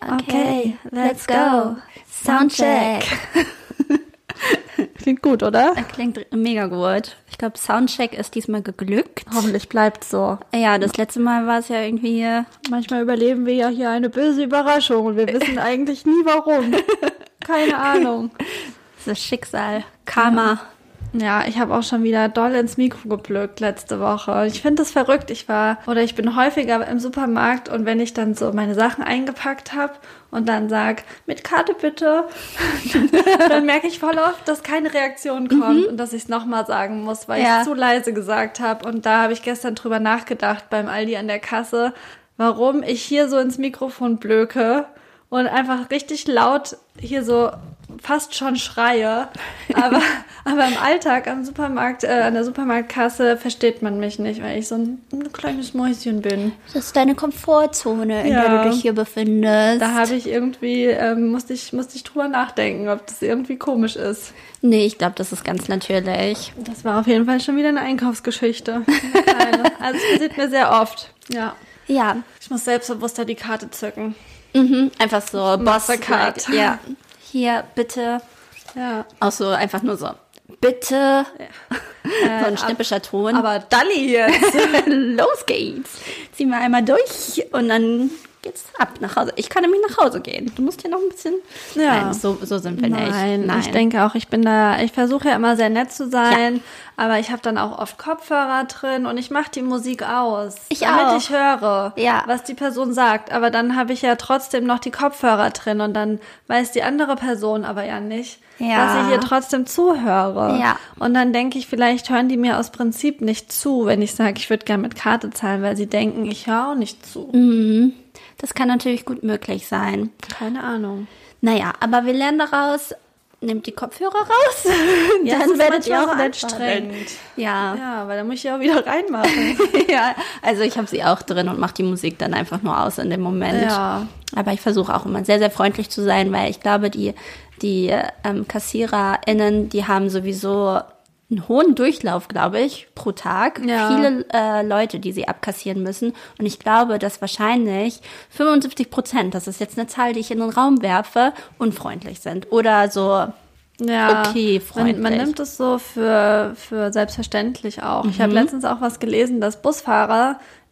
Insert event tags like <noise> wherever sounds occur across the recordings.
Okay, let's go. Soundcheck. <laughs> Klingt gut, oder? Klingt mega gut. Ich glaube, Soundcheck ist diesmal geglückt. Hoffentlich bleibt so. Ja, das letzte Mal war es ja irgendwie. äh, Manchmal überleben wir ja hier eine böse Überraschung und wir <laughs> wissen eigentlich nie warum. Keine Ahnung. <laughs> Das Schicksal, Karma. Ja, ich habe auch schon wieder doll ins Mikro geblökt letzte Woche. Ich finde das verrückt. Ich war oder ich bin häufiger im Supermarkt und wenn ich dann so meine Sachen eingepackt habe und dann sag mit Karte bitte, <laughs> dann merke ich voll oft, dass keine Reaktion kommt und dass ich es nochmal sagen muss, weil Ja. ich zu leise gesagt habe. Und da habe ich gestern drüber nachgedacht beim Aldi an der Kasse, warum ich hier so ins Mikrofon blöke und einfach richtig laut hier so fast schon schreie. Aber, <laughs> aber im Alltag am Supermarkt, äh, an der Supermarktkasse versteht man mich nicht, weil ich so ein, ein kleines Mäuschen bin. Das ist deine Komfortzone, in Ja. der du dich hier befindest. Da habe ich irgendwie, ähm, musste ich, musste ich drüber nachdenken, ob das irgendwie komisch ist. nee, ich glaube, das ist ganz natürlich. Das war auf jeden Fall schon wieder eine Einkaufsgeschichte. Also es passiert mir sehr oft. Ja. Ja, Ich muss selbstbewusster die Karte zücken. Mhm. einfach so Boss. Mastercard. Like, ja, hier bitte. Ja. Auch so einfach nur so. Bitte. <laughs> so ein schnippischer Ton. Aber Dalli jetzt. <laughs> Los geht's. Ziehen wir einmal durch und dann geht's ab nach Hause. Ich kann nämlich nach Hause gehen. Du musst hier noch ein bisschen. Ja. Nein, so, so sind wir Nein, nicht. ich denke auch, ich bin da, ich versuche ja immer sehr nett zu sein, aber ich habe dann auch oft Kopfhörer drin und ich mache die Musik aus, Ich damit auch. ich höre, Ja. was die Person sagt. Aber dann habe ich ja trotzdem noch die Kopfhörer drin und dann weiß die andere Person aber ja nicht, Ja. dass ich hier trotzdem zuhöre. Ja. Und dann denke ich, vielleicht hören die mir aus Prinzip nicht zu, wenn ich sage, ich würde gerne mit Karte zahlen, weil sie denken, ich höre auch nicht zu. Mhm. Das kann natürlich gut möglich sein. Keine Ahnung. Naja, aber wir lernen daraus. Nehmt die Kopfhörer raus. Ja, dann werdet ihr auch anstrengend. Ja. Ja, weil da muss ich ja auch wieder reinmachen. <laughs> ja, also ich habe sie auch drin und mache die Musik dann einfach nur aus in dem Moment. Ja. Aber ich versuche auch immer sehr, sehr freundlich zu sein, weil ich glaube, die, die ähm, KassiererInnen, die haben sowieso einen hohen Durchlauf, glaube ich, pro Tag. Ja. Viele äh, Leute, die sie abkassieren müssen. Und ich glaube, dass wahrscheinlich 75 Prozent, das ist jetzt eine Zahl, die ich in den Raum werfe, unfreundlich sind. Oder so Ja, Okay, man, man freundlich. nimmt es so für, für selbstverständlich auch. Ich Mhm. habe letztens auch was gelesen, dass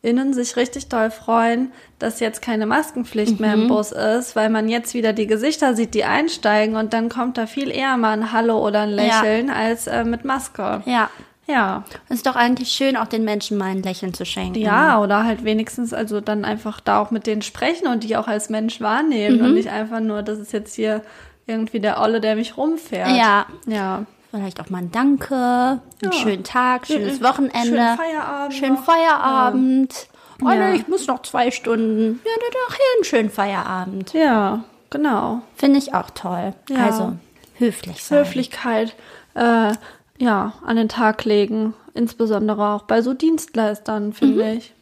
BusfahrerInnen sich richtig doll freuen, dass jetzt keine Maskenpflicht mehr Mhm. im Bus ist, weil man jetzt wieder die Gesichter sieht, die einsteigen und dann kommt da viel eher mal ein Hallo oder ein Ja. Lächeln als äh, mit Maske. Ja. Ja. Es ist doch eigentlich schön, auch den Menschen mal ein Lächeln zu schenken. Ja, oder halt wenigstens also dann einfach da auch mit denen sprechen und die auch als Mensch wahrnehmen Mhm. und nicht einfach nur, das ist jetzt hier irgendwie der Olle, der mich rumfährt. Ja. Ja. Vielleicht auch mal ein Danke, einen Ja. schönen Tag, schönes Schönen Wochenende. Feierabend Schönen. Feierabend. Oh Ja. nee, ich muss noch zwei Stunden. Ja, dann doch hier einen schönen Feierabend. Ja, genau. Finde ich auch toll. Ja. Also höflich sein. Höflichkeit äh, ja, an den Tag legen. Insbesondere auch bei so Dienstleistern, finde ich.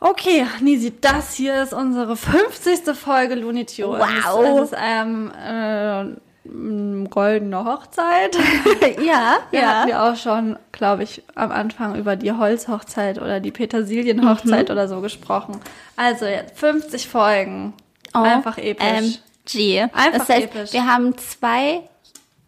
Okay, Nisi, das hier ist unsere 50. Folge Looney Tunes. Wow. Es ist ähm, äh, goldene Hochzeit. <laughs> ja, <laughs> Wir ja. hatten ja auch schon, glaube ich, am Anfang über die Holzhochzeit oder die Petersilienhochzeit oder so gesprochen. Also jetzt 50 Folgen. Einfach episch. MG. Einfach das heißt, episch. wir haben zwei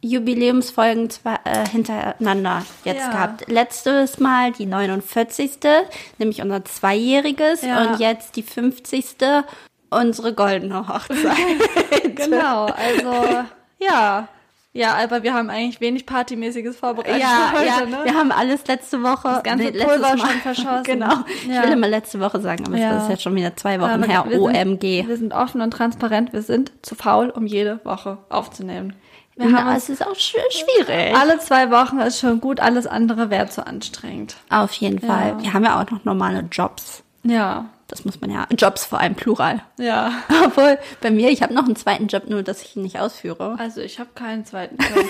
Jubiläumsfolgen zwei, äh, hintereinander jetzt Ja. gehabt. Letztes Mal die 49. nämlich unser Zweijähriges Ja. und jetzt die 50. unsere goldene <laughs> Hochzeit. Genau, also ja. Ja, aber wir haben eigentlich wenig Partymäßiges vorbereitet Ja, heute, ja, ne? wir haben alles letzte Woche. Das ganze letztes Pulver schon verschossen. <laughs> Genau. Ich Ja. will immer letzte Woche sagen, aber Ja. das ist jetzt schon wieder zwei Wochen Aber her. wir sind- OMG. Wir sind offen und transparent. Wir sind zu faul, um jede Woche aufzunehmen. Wir Na, haben es ist auch sch schwierig. alle zwei Wochen ist schon gut, alles andere wäre zu anstrengend. Auf jeden Fall. Wir haben ja auch noch normale Jobs. Ja, Das muss man ja. Jobs vor allem plural. ja. <laughs> Obwohl, bei mir, ich habe noch einen zweiten Job, nur dass ich ihn nicht ausführe. Also ich habe keinen zweiten Job.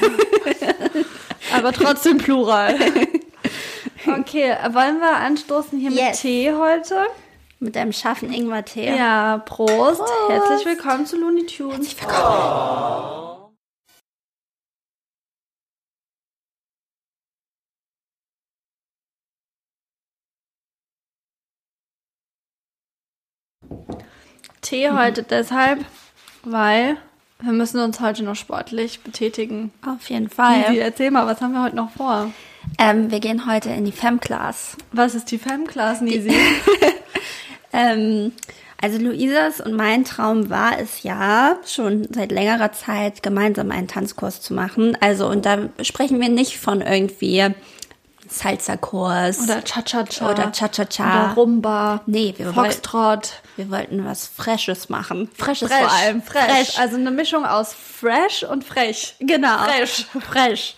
<laughs> aber trotzdem plural. <laughs> Okay, wollen wir anstoßen hier Yes. mit Tee heute? Mit einem scharfen Ingwer-Tee. Ja, Prost. Prost. Herzlich willkommen zu Looney Tunes. Tee heute deshalb, weil wir müssen uns heute noch sportlich betätigen. Auf jeden Fall. Lisi, erzähl mal, was haben wir heute noch vor? Ähm, wir gehen heute in die Fem-Class. Was ist die Fem-Class, Nisi? <laughs> Ähm, also Luisas und mein Traum war es ja, schon seit längerer Zeit gemeinsam einen Tanzkurs zu machen. Also, und da sprechen wir nicht von irgendwie Salsa-Kurs Oder Cha-Cha-Cha. oder Cha-Cha-Cha. Oder Rumba. Nee, wir wollten, Foxtrot. wir wollten was Freshes machen. Freshes Fresh. vor allem. Fresh. Also eine Mischung aus fresh und frech. Genau. Fresh. Fresh.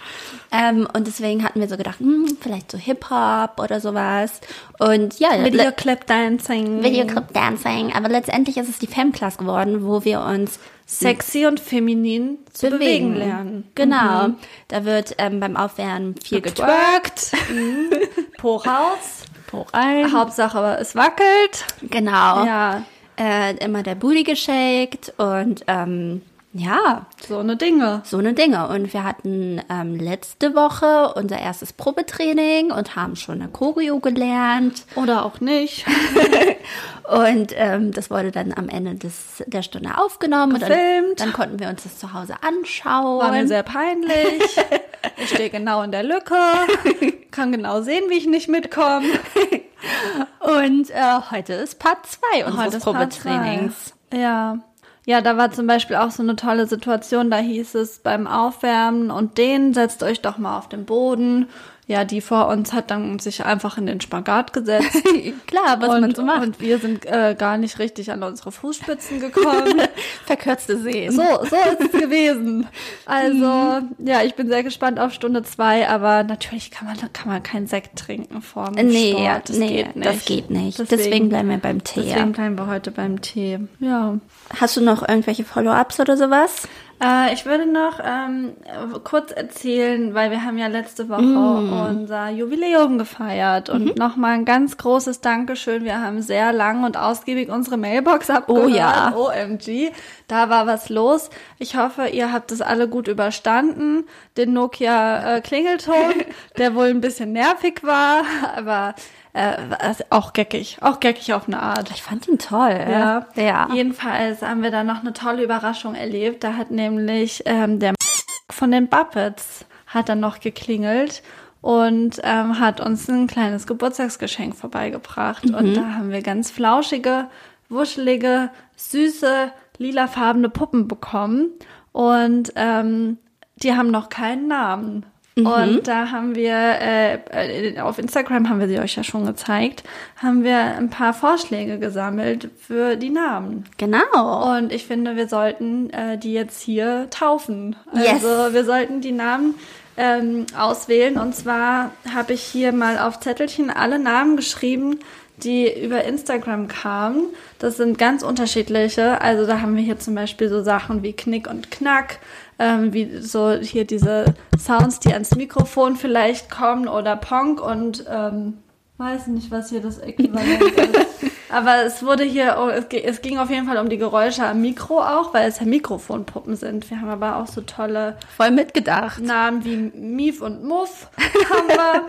Ähm, und deswegen hatten wir so gedacht, hm, vielleicht so Hip-Hop oder sowas. Und ja, Video Clip Dancing. Videoclip Dancing. Aber letztendlich ist es die Fem-Class geworden, wo wir uns Sexy und feminin zu bewegen, lernen. Genau. Da wird ähm, beim Aufwärmen viel getwerkt. Getwerkt. Po raus. Po rein. Hauptsache, es wackelt. Genau. Ja, Äh, immer der Booty geshakt und ähm, ja, so eine Dinge. so eine Dinge. Und wir hatten ähm, letzte Woche unser erstes Probetraining und haben schon eine Choreo gelernt. Oder auch nicht. <laughs> Und ähm, das wurde dann am Ende des, der Stunde aufgenommen. Und dann, Gefilmt. dann konnten wir uns das zu Hause anschauen. War mir sehr peinlich. <laughs> Ich stehe genau in der Lücke. Kann genau sehen, wie ich nicht mitkomme. <laughs> Und äh, heute ist Part 2 unseres Probetrainings. Ja. Ja, da war zum Beispiel auch so eine tolle Situation. Da hieß es beim Aufwärmen und den setzt euch doch mal auf den Boden. Ja, die vor uns hat dann sich einfach in den Spagat gesetzt. <laughs> Klar, was und, man so macht. Und wir sind äh, gar nicht richtig an unsere Fußspitzen gekommen. <laughs> Verkürzte Sehen. so, so ist es gewesen. Also, ja, ich bin sehr gespannt auf Stunde zwei, aber natürlich kann man, kann man keinen Sekt trinken vor dem Nee, Sport. Das nee, geht nicht. das geht nicht. Deswegen, Deswegen, bleiben wir beim Tee. deswegen bleiben wir heute beim Tee. Ja. Hast du noch irgendwelche Follow-ups oder sowas? Äh, ich würde noch ähm, kurz erzählen, weil wir haben ja letzte Woche Mm. unser Jubiläum gefeiert und Mhm. nochmal ein ganz großes Dankeschön. Wir haben sehr lang und ausgiebig unsere Mailbox abgehört. Oh ja. OMG, da war was los. Ich hoffe, ihr habt es alle gut überstanden. Den Nokia äh, Klingelton, <laughs> der wohl ein bisschen nervig war, aber äh, auch geckig, auch geckig auf eine Art. Ich fand ihn toll. Ja. ja. Jedenfalls haben wir da noch eine tolle Überraschung erlebt. Da hat nämlich ähm, der von den Buppets hat dann noch geklingelt und ähm, hat uns ein kleines Geburtstagsgeschenk vorbeigebracht. Und da haben wir ganz flauschige, wuschelige, süße, lilafarbene Puppen bekommen. Und ähm, die haben noch keinen Namen. Und da haben wir, äh, äh, auf Instagram haben wir sie euch ja schon gezeigt, haben wir ein paar Vorschläge gesammelt für die Namen. Genau. Und ich finde, wir sollten äh, die jetzt hier taufen. Yes. Also wir sollten die Namen ähm, auswählen. Und zwar habe ich hier mal auf Zettelchen alle Namen geschrieben, die über Instagram kamen. Das sind ganz unterschiedliche. Also da haben wir hier zum Beispiel so Sachen wie Knick und Knack, ähm, wie so hier diese Sounds, die ans Mikrofon vielleicht kommen oder Ponk und ähm, weiß nicht, was hier das Äquivalent <laughs> ist. Aber es wurde hier, oh, es ging auf jeden Fall um die Geräusche am Mikro auch, weil es ja Mikrofonpuppen sind. Wir haben aber auch so tolle Voll mitgedacht. Namen wie Mief und Muff haben <laughs> wir.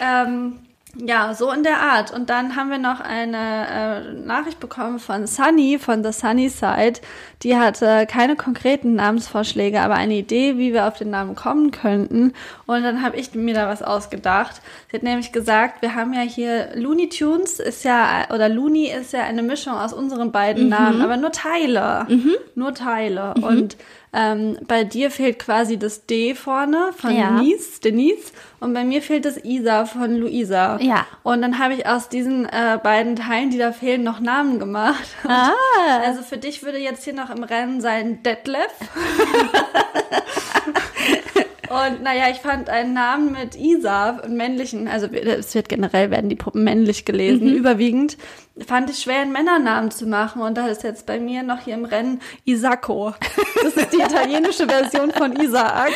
ähm, ja, so in der Art. Und dann haben wir noch eine äh, Nachricht bekommen von Sunny, von The Sunny Side. Die hatte keine konkreten Namensvorschläge, aber eine Idee, wie wir auf den Namen kommen könnten. Und dann habe ich mir da was ausgedacht. Sie hat nämlich gesagt, wir haben ja hier Looney Tunes ist ja, oder Looney ist ja eine Mischung aus unseren beiden Namen, aber nur Teile. Nur Teile. Und ähm, bei dir fehlt quasi das D vorne von Ja. Denise, Denise und bei mir fehlt das Isa von Luisa. Ja. Und dann habe ich aus diesen äh, beiden Teilen, die da fehlen, noch Namen gemacht. <laughs> Ah. Also für dich würde jetzt hier noch im Rennen sein Detlef. <laughs> Und naja, ich fand einen Namen mit Isa, einen männlichen, also es wird generell werden die Puppen männlich gelesen, überwiegend, fand ich schwer, einen Männernamen zu machen. Und da ist jetzt bei mir noch hier im Rennen Isacco. Das ist die <laughs> italienische Version von Isaac.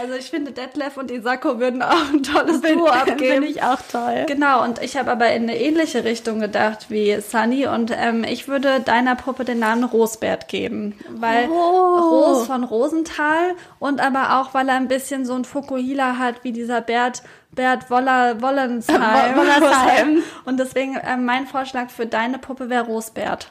Also ich finde, Detlef und Isacco würden auch ein tolles Duo abgeben. <laughs> Finde ich auch toll. Genau, und ich habe aber in eine ähnliche Richtung gedacht wie Sunny und ähm, ich würde deiner Puppe den Namen Rosbert geben, weil Oh. Ros von Rosenthal und aber auch, weil er ein bisschen so ein Fukuhila hat wie dieser Bert Bert Woller Wollensheim. Wo- Wollersheim. <laughs> Und deswegen ähm, mein Vorschlag für deine Puppe wäre Rosbert.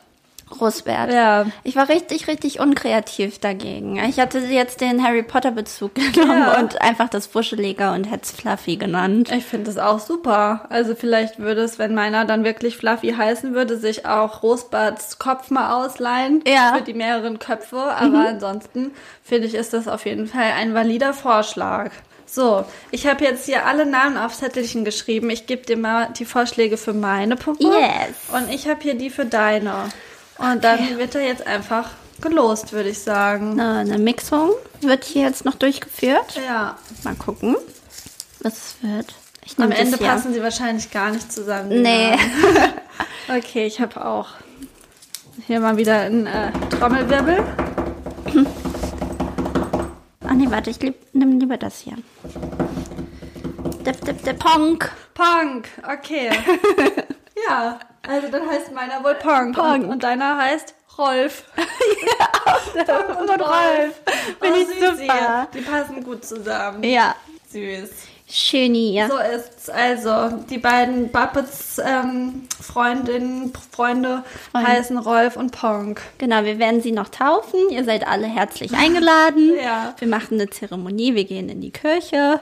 Rosbert. Ja. Ich war richtig, richtig unkreativ dagegen. Ich hatte jetzt den Harry Potter Bezug <laughs> genommen Ja. und einfach das Wuschelige und hätte es Fluffy genannt. Ich finde es auch super. Also vielleicht würde es, wenn meiner dann wirklich Fluffy heißen würde, sich auch Rosberts Kopf mal ausleihen Ja. für die mehreren Köpfe. Aber ansonsten finde ich, ist das auf jeden Fall ein valider Vorschlag. So, ich habe jetzt hier alle Namen auf Zettelchen geschrieben. Ich gebe dir mal die Vorschläge für meine Puppe. Yes. Und ich habe hier die für deine. Und dann wird er jetzt einfach gelost, würde ich sagen. Eine, eine Mixung wird hier jetzt noch durchgeführt. Ja. Mal gucken, was es wird. Ich Am Ende passen sie wahrscheinlich gar nicht zusammen. Nee. <laughs> Okay, ich habe auch hier mal wieder ein äh, Trommelwirbel. Ach nee, warte, ich lieb, nimm lieber das hier. Dip, dip, dip, Ponk. Punk, okay. <laughs> ja, also dann heißt meiner wohl Punk. Punk. Und, und deiner heißt Rolf. <laughs> ja, und, und Rolf. Bin ich süß super. Die passen gut zusammen. Ja, Süß. schön hier. So ist's. Also, die beiden Buppets ähm, Freundinnen, Freunde Freunde. heißen Rolf und Punk. Genau, wir werden sie noch taufen. Ihr seid alle herzlich eingeladen. Ja. Wir machen eine Zeremonie, wir gehen in die Kirche.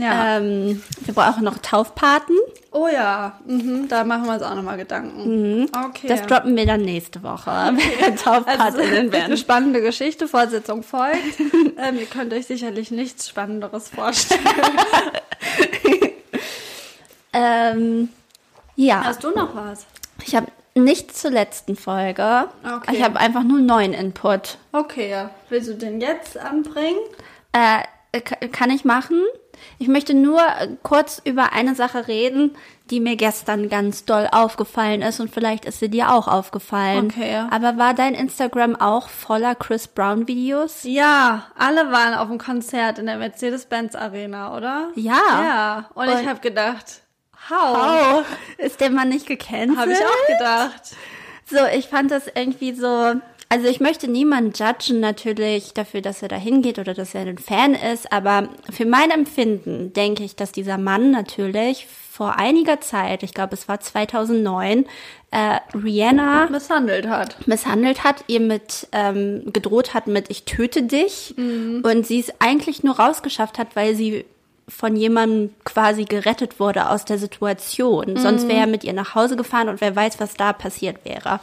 Ja. Ähm, wir brauchen noch Taufpaten. Oh ja, mhm, da machen wir uns auch nochmal Gedanken. Okay. Das droppen wir dann nächste Woche. <laughs> Wer also, Taufpatinnen <laughs> eine werden. spannende Geschichte, Fortsetzung folgt. <laughs> ähm, ihr könnt euch sicherlich nichts Spannenderes vorstellen. Ähm, ja, Hast du noch was? ich habe nichts zur letzten Folge. Okay. Ich habe einfach nur neuen Input. Okay. Willst du den jetzt anbringen? Äh, kann ich machen. Ich möchte nur äh, kurz über eine Sache reden, die mir gestern ganz doll aufgefallen ist und vielleicht ist sie dir auch aufgefallen. Okay, ja. Aber war dein Instagram auch voller Chris Brown Videos? Ja, alle waren auf dem Konzert in der Mercedes-Benz Arena, oder? Ja. Ja, und, ich Und- habe gedacht, how? Oh, ist der Mann nicht gecancelt? Habe ich auch gedacht. So, ich fand das irgendwie so. Also ich möchte niemanden judgen natürlich dafür, dass er da hingeht oder dass er ein Fan ist, aber für mein Empfinden denke ich, dass dieser Mann natürlich vor einiger Zeit, ich glaube es war 2009, äh, Rihanna Misshandelt hat. misshandelt hat, ihr mit ähm, gedroht hat mit ich töte dich und sie es eigentlich nur rausgeschafft hat, weil sie von jemandem quasi gerettet wurde aus der Situation. Sonst wäre er mit ihr nach Hause gefahren und wer weiß, was da passiert wäre.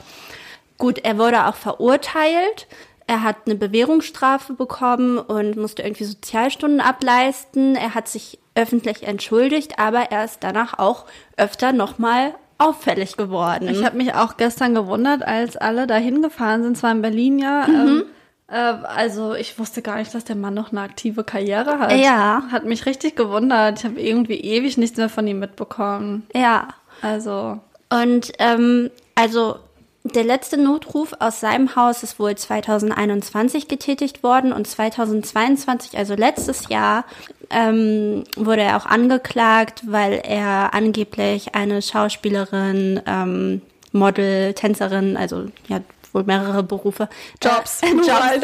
Gut, er wurde auch verurteilt. Er hat eine Bewährungsstrafe bekommen und musste irgendwie Sozialstunden ableisten. Er hat sich öffentlich entschuldigt, aber er ist danach auch öfter nochmal auffällig geworden. Ich habe mich auch gestern gewundert, als alle da hingefahren sind, zwar in Berlin ja. Ähm, äh, also ich wusste gar nicht, dass der Mann noch eine aktive Karriere hat. Ja. Hat mich richtig gewundert. Ich habe irgendwie ewig nichts mehr von ihm mitbekommen. ja. Also, Und ähm, also der letzte Notruf aus seinem Haus ist wohl 2021 getätigt worden und 2022, also letztes Jahr, ähm, wurde er auch angeklagt, weil er angeblich eine Schauspielerin, ähm, Model, Tänzerin, also ja wohl mehrere Berufe, Jobs. äh, Jobs, <laughs> als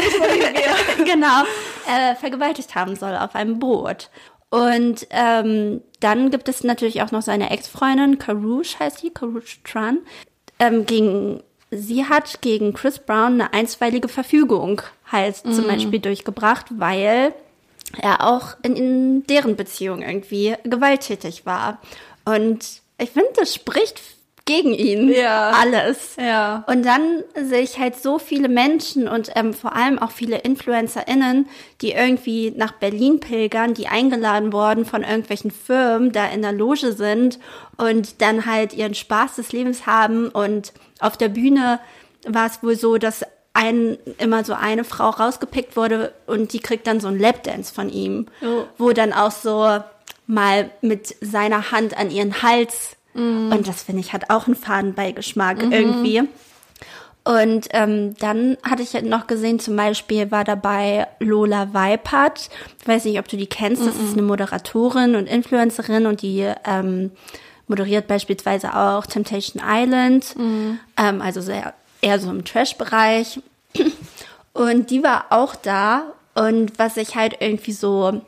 <laughs> genau, äh, vergewaltigt haben soll auf einem Boot. Und ähm, dann gibt es natürlich auch noch seine Ex-Freundin, Karouche heißt sie, Karouche Tran. Ähm, gegen, sie hat gegen Chris Brown eine einstweilige Verfügung halt zum Beispiel durchgebracht, weil er auch in, in deren Beziehung irgendwie gewalttätig war. Und ich finde, das spricht gegen ihn Ja. alles. Ja. Und dann sehe ich halt so viele Menschen und ähm, vor allem auch viele InfluencerInnen, die irgendwie nach Berlin pilgern, die eingeladen worden von irgendwelchen Firmen, da in der Loge sind und dann halt ihren Spaß des Lebens haben. Und auf der Bühne war es wohl so, dass ein, immer so eine Frau rausgepickt wurde und die kriegt dann so einen Lapdance von ihm, Oh. wo dann auch so mal mit seiner Hand an ihren Hals und das finde ich hat auch einen Fadenbeigeschmack irgendwie. Und ähm, dann hatte ich noch gesehen, zum Beispiel war dabei Lola Weipert. Ich weiß nicht, ob du die kennst. Das ist eine Moderatorin und Influencerin und die ähm, moderiert beispielsweise auch Temptation Island. Ähm, also sehr, eher so im Trash-Bereich. Und die war auch da. Und was ich halt irgendwie so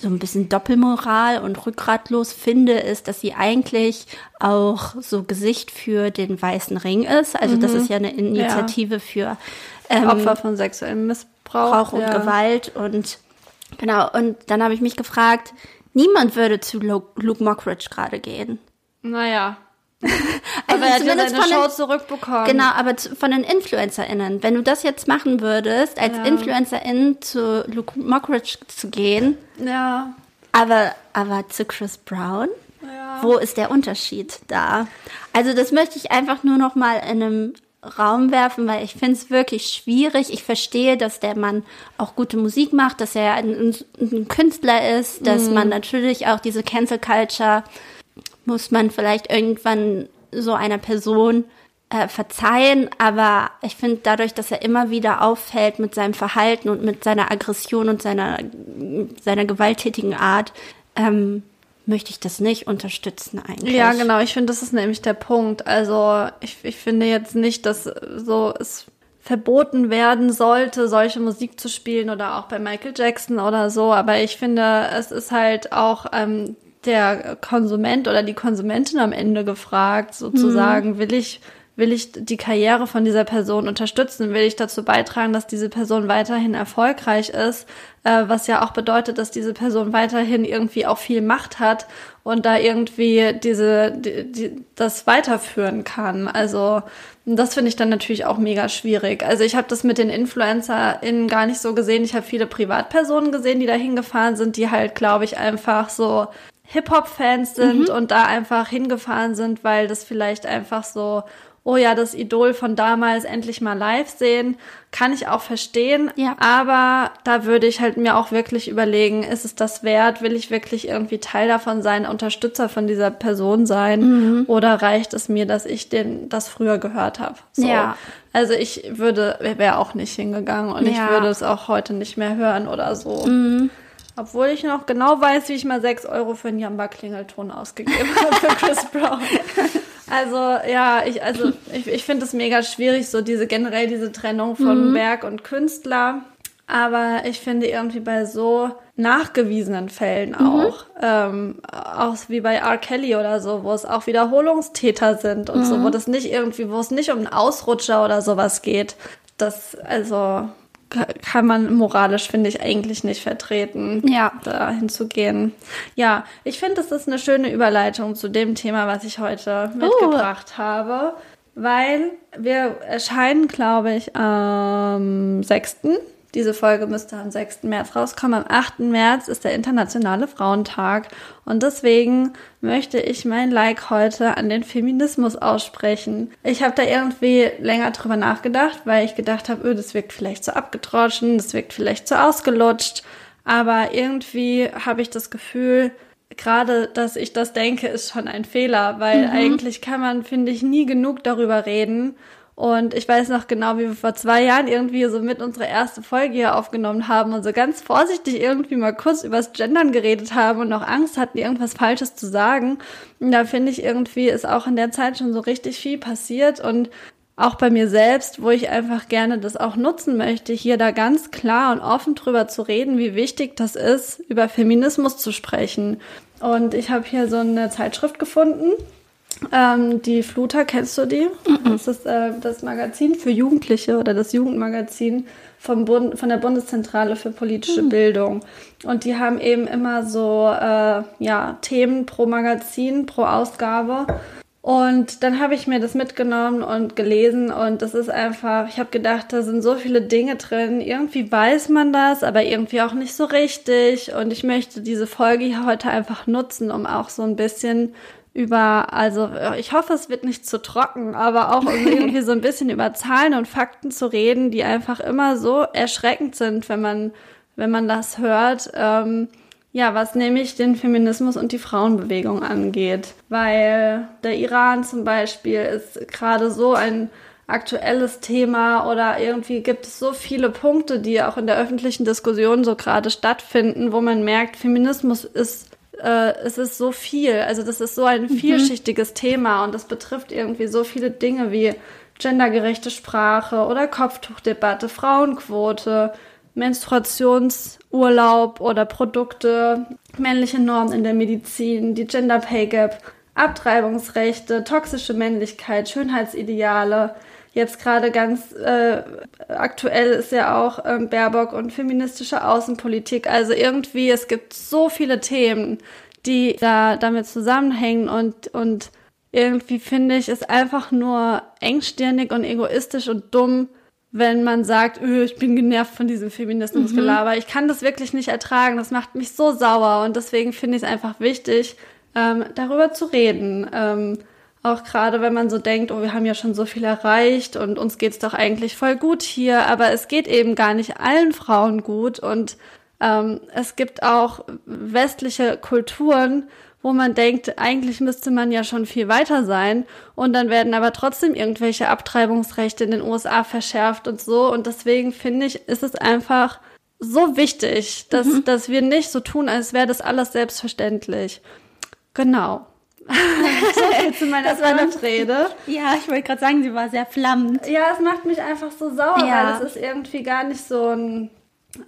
so ein bisschen Doppelmoral und rückgratlos finde, ist, dass sie eigentlich auch so Gesicht für den Weißen Ring ist. Also das ist ja eine Initiative für ähm, Opfer von sexuellem Missbrauch Brauch und ja. Gewalt und genau. Und dann habe ich mich gefragt, niemand würde zu Lu- Luke Mockridge gerade gehen. Naja. Also <laughs> Aber er hat ja seine von Show den, zurückbekommen. Genau, aber zu, von den InfluencerInnen. Wenn du das jetzt machen würdest, als Ja. InfluencerIn zu Luke Mockridge zu gehen, Ja. aber, aber zu Chris Brown, Ja. wo ist der Unterschied da? Also das möchte ich einfach nur noch mal in einem Raum werfen, weil ich finde es wirklich schwierig. Ich verstehe, dass der Mann auch gute Musik macht, dass er ein, ein Künstler ist, dass man natürlich auch diese Cancel Culture muss man vielleicht irgendwann so einer Person äh, verzeihen, aber ich finde dadurch, dass er immer wieder auffällt mit seinem Verhalten und mit seiner Aggression und seiner, seiner gewalttätigen Art, ähm, möchte ich das nicht unterstützen eigentlich. Ja, genau. Ich finde, das ist nämlich der Punkt. Also ich, ich finde jetzt nicht, dass so es verboten werden sollte, solche Musik zu spielen oder auch bei Michael Jackson oder so. Aber ich finde, es ist halt auch ähm, der Konsument oder die Konsumentin am Ende gefragt, sozusagen, will ich will ich die Karriere von dieser Person unterstützen? Will ich dazu beitragen, dass diese Person weiterhin erfolgreich ist? Äh, was ja auch bedeutet, dass diese Person weiterhin irgendwie auch viel Macht hat und da irgendwie diese, die, die, das weiterführen kann. Also das finde ich dann natürlich auch mega schwierig. Also ich habe das mit den InfluencerInnen gar nicht so gesehen. Ich habe viele Privatpersonen gesehen, die da hingefahren sind, die halt, glaube ich, einfach so Hip-Hop-Fans sind und da einfach hingefahren sind, weil das vielleicht einfach so oh ja, das Idol von damals endlich mal live sehen, kann ich auch verstehen. Ja. Aber da würde ich halt mir auch wirklich überlegen, ist es das wert? Will ich wirklich irgendwie Teil davon sein, Unterstützer von dieser Person sein? Mhm. Oder reicht es mir, dass ich den das früher gehört habe? So. Ja. Also ich würde, wäre auch nicht hingegangen und ich Ja. Mhm. würde es auch heute nicht mehr hören oder so. Obwohl ich noch genau weiß, wie ich mal 6 Euro für einen Jamba-Klingelton ausgegeben <laughs> habe für Chris Brown. Also ja, ich, also <laughs> ich, ich finde es mega schwierig, so diese generell diese Trennung von Werk und Künstler. Aber ich finde irgendwie bei so nachgewiesenen Fällen auch, ähm, auch wie bei R. Kelly oder so, wo es auch Wiederholungstäter sind und so, wo das nicht irgendwie, wo es nicht um einen Ausrutscher oder sowas geht, das, also kann man moralisch, finde ich, eigentlich nicht vertreten, Ja. da hinzugehen. Ja, ich finde, das ist eine schöne Überleitung zu dem Thema, was ich heute mitgebracht habe, weil wir erscheinen, glaube ich, am 6. Diese Folge müsste am 6. März rauskommen. Am 8. März ist der Internationale Frauentag. Und deswegen möchte ich mein Like heute an den Feminismus aussprechen. Ich habe da irgendwie länger drüber nachgedacht, weil ich gedacht habe, öh, das wirkt vielleicht zu abgetroschen, das wirkt vielleicht zu ausgelutscht. Aber irgendwie habe ich das Gefühl, gerade, dass ich das denke, ist schon ein Fehler, weil eigentlich kann man, finde ich, nie genug darüber reden. Und ich weiß noch genau, wie wir vor zwei Jahren irgendwie so mit unsere erste Folge hier aufgenommen haben und so ganz vorsichtig irgendwie mal kurz übers Gendern geredet haben und noch Angst hatten, irgendwas Falsches zu sagen. Und da finde ich irgendwie ist auch in der Zeit schon so richtig viel passiert und auch bei mir selbst, wo ich einfach gerne das auch nutzen möchte, hier da ganz klar und offen drüber zu reden, wie wichtig das ist, über Feminismus zu sprechen. Und ich habe hier so eine Zeitschrift gefunden, ähm, die Fluter, kennst du die? Das ist äh, das Magazin für Jugendliche oder das Jugendmagazin vom Bund, von der Bundeszentrale für politische Bildung. Und die haben eben immer so äh, ja, Themen pro Magazin, pro Ausgabe. Und dann habe ich mir das mitgenommen und gelesen und das ist einfach, ich habe gedacht, da sind so viele Dinge drin. Irgendwie weiß man das, aber irgendwie auch nicht so richtig. Und ich möchte diese Folge hier heute einfach nutzen, um auch so ein bisschen über, also ich hoffe, es wird nicht zu trocken, aber auch um <laughs> irgendwie so ein bisschen über Zahlen und Fakten zu reden, die einfach immer so erschreckend sind, wenn man, wenn man das hört. Ähm, ja, was nämlich den Feminismus und die Frauenbewegung angeht. Weil der Iran zum Beispiel ist gerade so ein aktuelles Thema oder irgendwie gibt es so viele Punkte, die auch in der öffentlichen Diskussion so gerade stattfinden, wo man merkt, Feminismus ist äh, es ist so viel, also das ist so ein vielschichtiges Thema und das betrifft irgendwie so viele Dinge wie gendergerechte Sprache oder Kopftuchdebatte, Frauenquote, Menstruationsurlaub oder Produkte, männliche Normen in der Medizin, die Gender Pay Gap, Abtreibungsrechte, toxische Männlichkeit, Schönheitsideale. Jetzt gerade ganz äh, aktuell ist ja auch ähm, Baerbock und feministische Außenpolitik. Also irgendwie, es gibt so viele Themen, die da damit zusammenhängen und, und irgendwie finde ich es einfach nur engstirnig und egoistisch und dumm, wenn man sagt, öh, ich bin genervt von diesem Feminismusgelaber. Mhm. Ich kann das wirklich nicht ertragen. Das macht mich so sauer und deswegen finde ich es einfach wichtig, ähm, darüber zu reden. Ähm, auch gerade wenn man so denkt, oh, wir haben ja schon so viel erreicht und uns geht's doch eigentlich voll gut hier, aber es geht eben gar nicht allen Frauen gut und ähm, es gibt auch westliche Kulturen, wo man denkt, eigentlich müsste man ja schon viel weiter sein. Und dann werden aber trotzdem irgendwelche Abtreibungsrechte in den USA verschärft und so. Und deswegen finde ich, ist es einfach so wichtig, dass, mhm. dass wir nicht so tun, als wäre das alles selbstverständlich. Genau. So viel zu meiner Rede. Ja, ich wollte gerade sagen, sie war sehr flammend. Ja, es macht mich einfach so sauer, ja. weil es ist irgendwie gar nicht so ein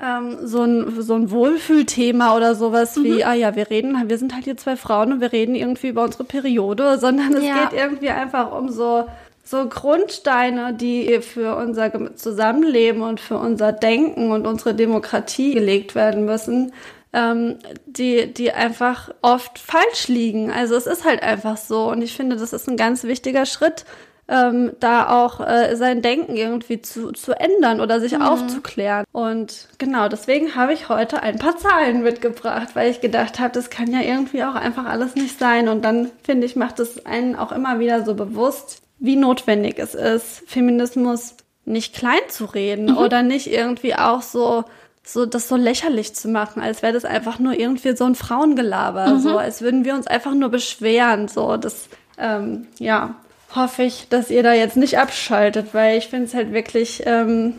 ähm, so ein, so ein Wohlfühlthema oder sowas mhm. wie, ah ja, wir reden, wir sind halt hier zwei Frauen und wir reden irgendwie über unsere Periode, <laughs> sondern es ja. geht irgendwie einfach um so, so Grundsteine, die für unser Zusammenleben und für unser Denken und unsere Demokratie gelegt werden müssen, ähm, die, die einfach oft falsch liegen. Also es ist halt einfach so und ich finde, das ist ein ganz wichtiger Schritt, ähm, da auch äh, sein Denken irgendwie zu, zu ändern oder sich mhm. aufzuklären. Und genau, deswegen habe ich heute ein paar Zahlen mitgebracht, weil ich gedacht habe, das kann ja irgendwie auch einfach alles nicht sein. Und dann finde ich, macht es einen auch immer wieder so bewusst, wie notwendig es ist, Feminismus nicht klein zu reden mhm. oder nicht irgendwie auch so so das so lächerlich zu machen, als wäre das einfach nur irgendwie so ein Frauengelaber, mhm. so als würden wir uns einfach nur beschweren, so das ähm, ja hoffe ich, dass ihr da jetzt nicht abschaltet, weil ich finde es halt wirklich ähm,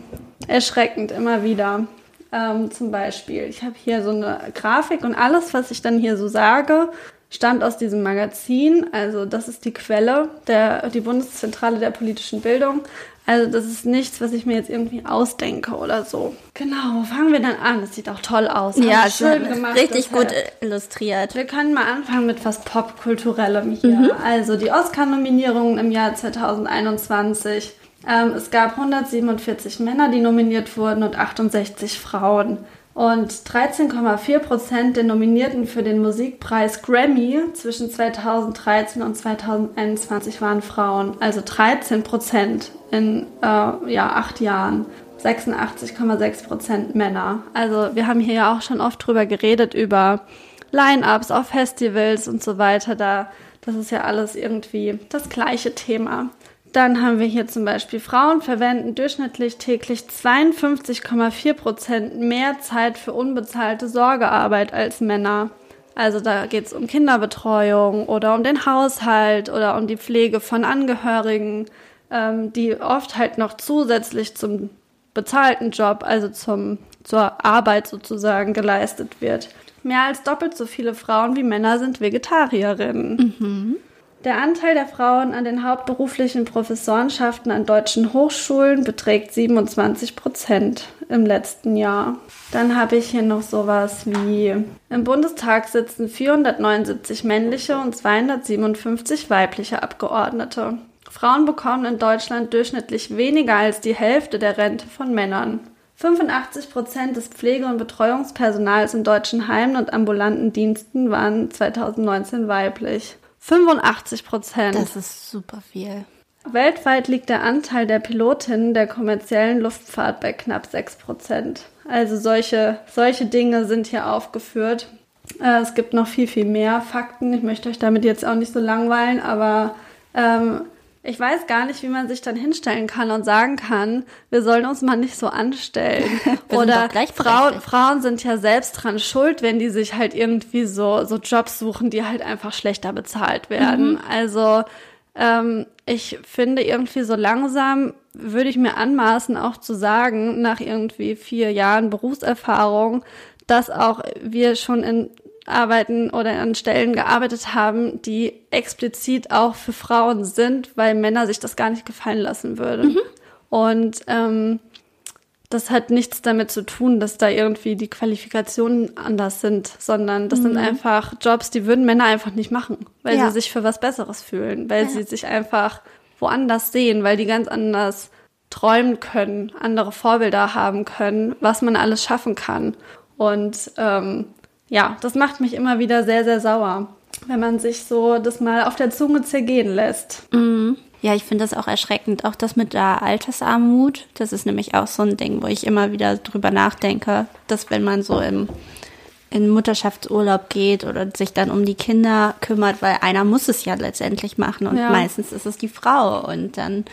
erschreckend immer wieder. Ähm, zum Beispiel, ich habe hier so eine Grafik und alles, was ich dann hier so sage, stammt aus diesem Magazin. Also das ist die Quelle, der, die Bundeszentrale der politischen Bildung. Also das ist nichts, was ich mir jetzt irgendwie ausdenke oder so. Genau, wo fangen wir dann an? Das sieht auch toll aus. Ja, schön gemacht. Richtig gut illustriert. Wir können mal anfangen mit was Popkulturellem hier. Mhm. Also die Oscar-Nominierungen im Jahr 2021. Ähm, es gab 147 Männer, die nominiert wurden und 68 Frauen. Und 13,4 Prozent der Nominierten für den Musikpreis Grammy zwischen 2013 und 2021 waren Frauen. Also 13 Prozent in äh, ja, acht Jahren. 86,6 Prozent Männer. Also wir haben hier ja auch schon oft drüber geredet, über Line-ups auf Festivals und so weiter. Da, das ist ja alles irgendwie das gleiche Thema. Dann haben wir hier zum Beispiel Frauen verwenden durchschnittlich täglich 52,4 Prozent mehr Zeit für unbezahlte Sorgearbeit als Männer. Also da geht es um Kinderbetreuung oder um den Haushalt oder um die Pflege von Angehörigen, ähm, die oft halt noch zusätzlich zum bezahlten Job, also zum, zur Arbeit sozusagen geleistet wird. Mehr als doppelt so viele Frauen wie Männer sind Vegetarierinnen. Mhm. Der Anteil der Frauen an den hauptberuflichen Professorenschaften an deutschen Hochschulen beträgt 27 Prozent im letzten Jahr. Dann habe ich hier noch sowas wie im Bundestag sitzen 479 männliche und 257 weibliche Abgeordnete. Frauen bekommen in Deutschland durchschnittlich weniger als die Hälfte der Rente von Männern. 85 Prozent des Pflege- und Betreuungspersonals in deutschen Heimen und ambulanten Diensten waren 2019 weiblich. 85 Prozent. Das ist super viel. Weltweit liegt der Anteil der Pilotinnen der kommerziellen Luftfahrt bei knapp 6 Prozent. Also solche, solche Dinge sind hier aufgeführt. Äh, es gibt noch viel, viel mehr Fakten. Ich möchte euch damit jetzt auch nicht so langweilen, aber ähm, ich weiß gar nicht, wie man sich dann hinstellen kann und sagen kann, wir sollen uns mal nicht so anstellen. <laughs> Oder Frauen, Frauen sind ja selbst dran schuld, wenn die sich halt irgendwie so, so Jobs suchen, die halt einfach schlechter bezahlt werden. Mhm. Also ähm, ich finde irgendwie so langsam würde ich mir anmaßen, auch zu sagen, nach irgendwie vier Jahren Berufserfahrung, dass auch wir schon in arbeiten oder an Stellen gearbeitet haben, die explizit auch für Frauen sind, weil Männer sich das gar nicht gefallen lassen würden. Mhm. Und ähm, das hat nichts damit zu tun, dass da irgendwie die Qualifikationen anders sind, sondern das mhm. sind einfach Jobs, die würden Männer einfach nicht machen, weil ja. sie sich für was Besseres fühlen, weil ja. sie sich einfach woanders sehen, weil die ganz anders träumen können, andere Vorbilder haben können, was man alles schaffen kann. Und ähm, ja, das macht mich immer wieder sehr, sehr sauer, wenn man sich so das mal auf der Zunge zergehen lässt. Mhm. Ja, ich finde das auch erschreckend. Auch das mit der Altersarmut, das ist nämlich auch so ein Ding, wo ich immer wieder drüber nachdenke, dass wenn man so im in Mutterschaftsurlaub geht oder sich dann um die Kinder kümmert, weil einer muss es ja letztendlich machen und ja. meistens ist es die Frau und dann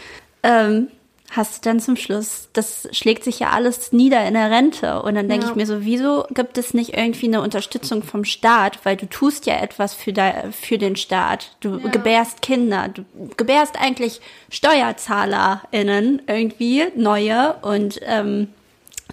ähm, hast du dann zum Schluss, das schlägt sich ja alles nieder in der Rente. Und dann denke ja. ich mir so, wieso gibt es nicht irgendwie eine Unterstützung vom Staat? Weil du tust ja etwas für, de, für den Staat. Du ja. gebärst Kinder, du gebärst eigentlich SteuerzahlerInnen irgendwie, neue und ähm,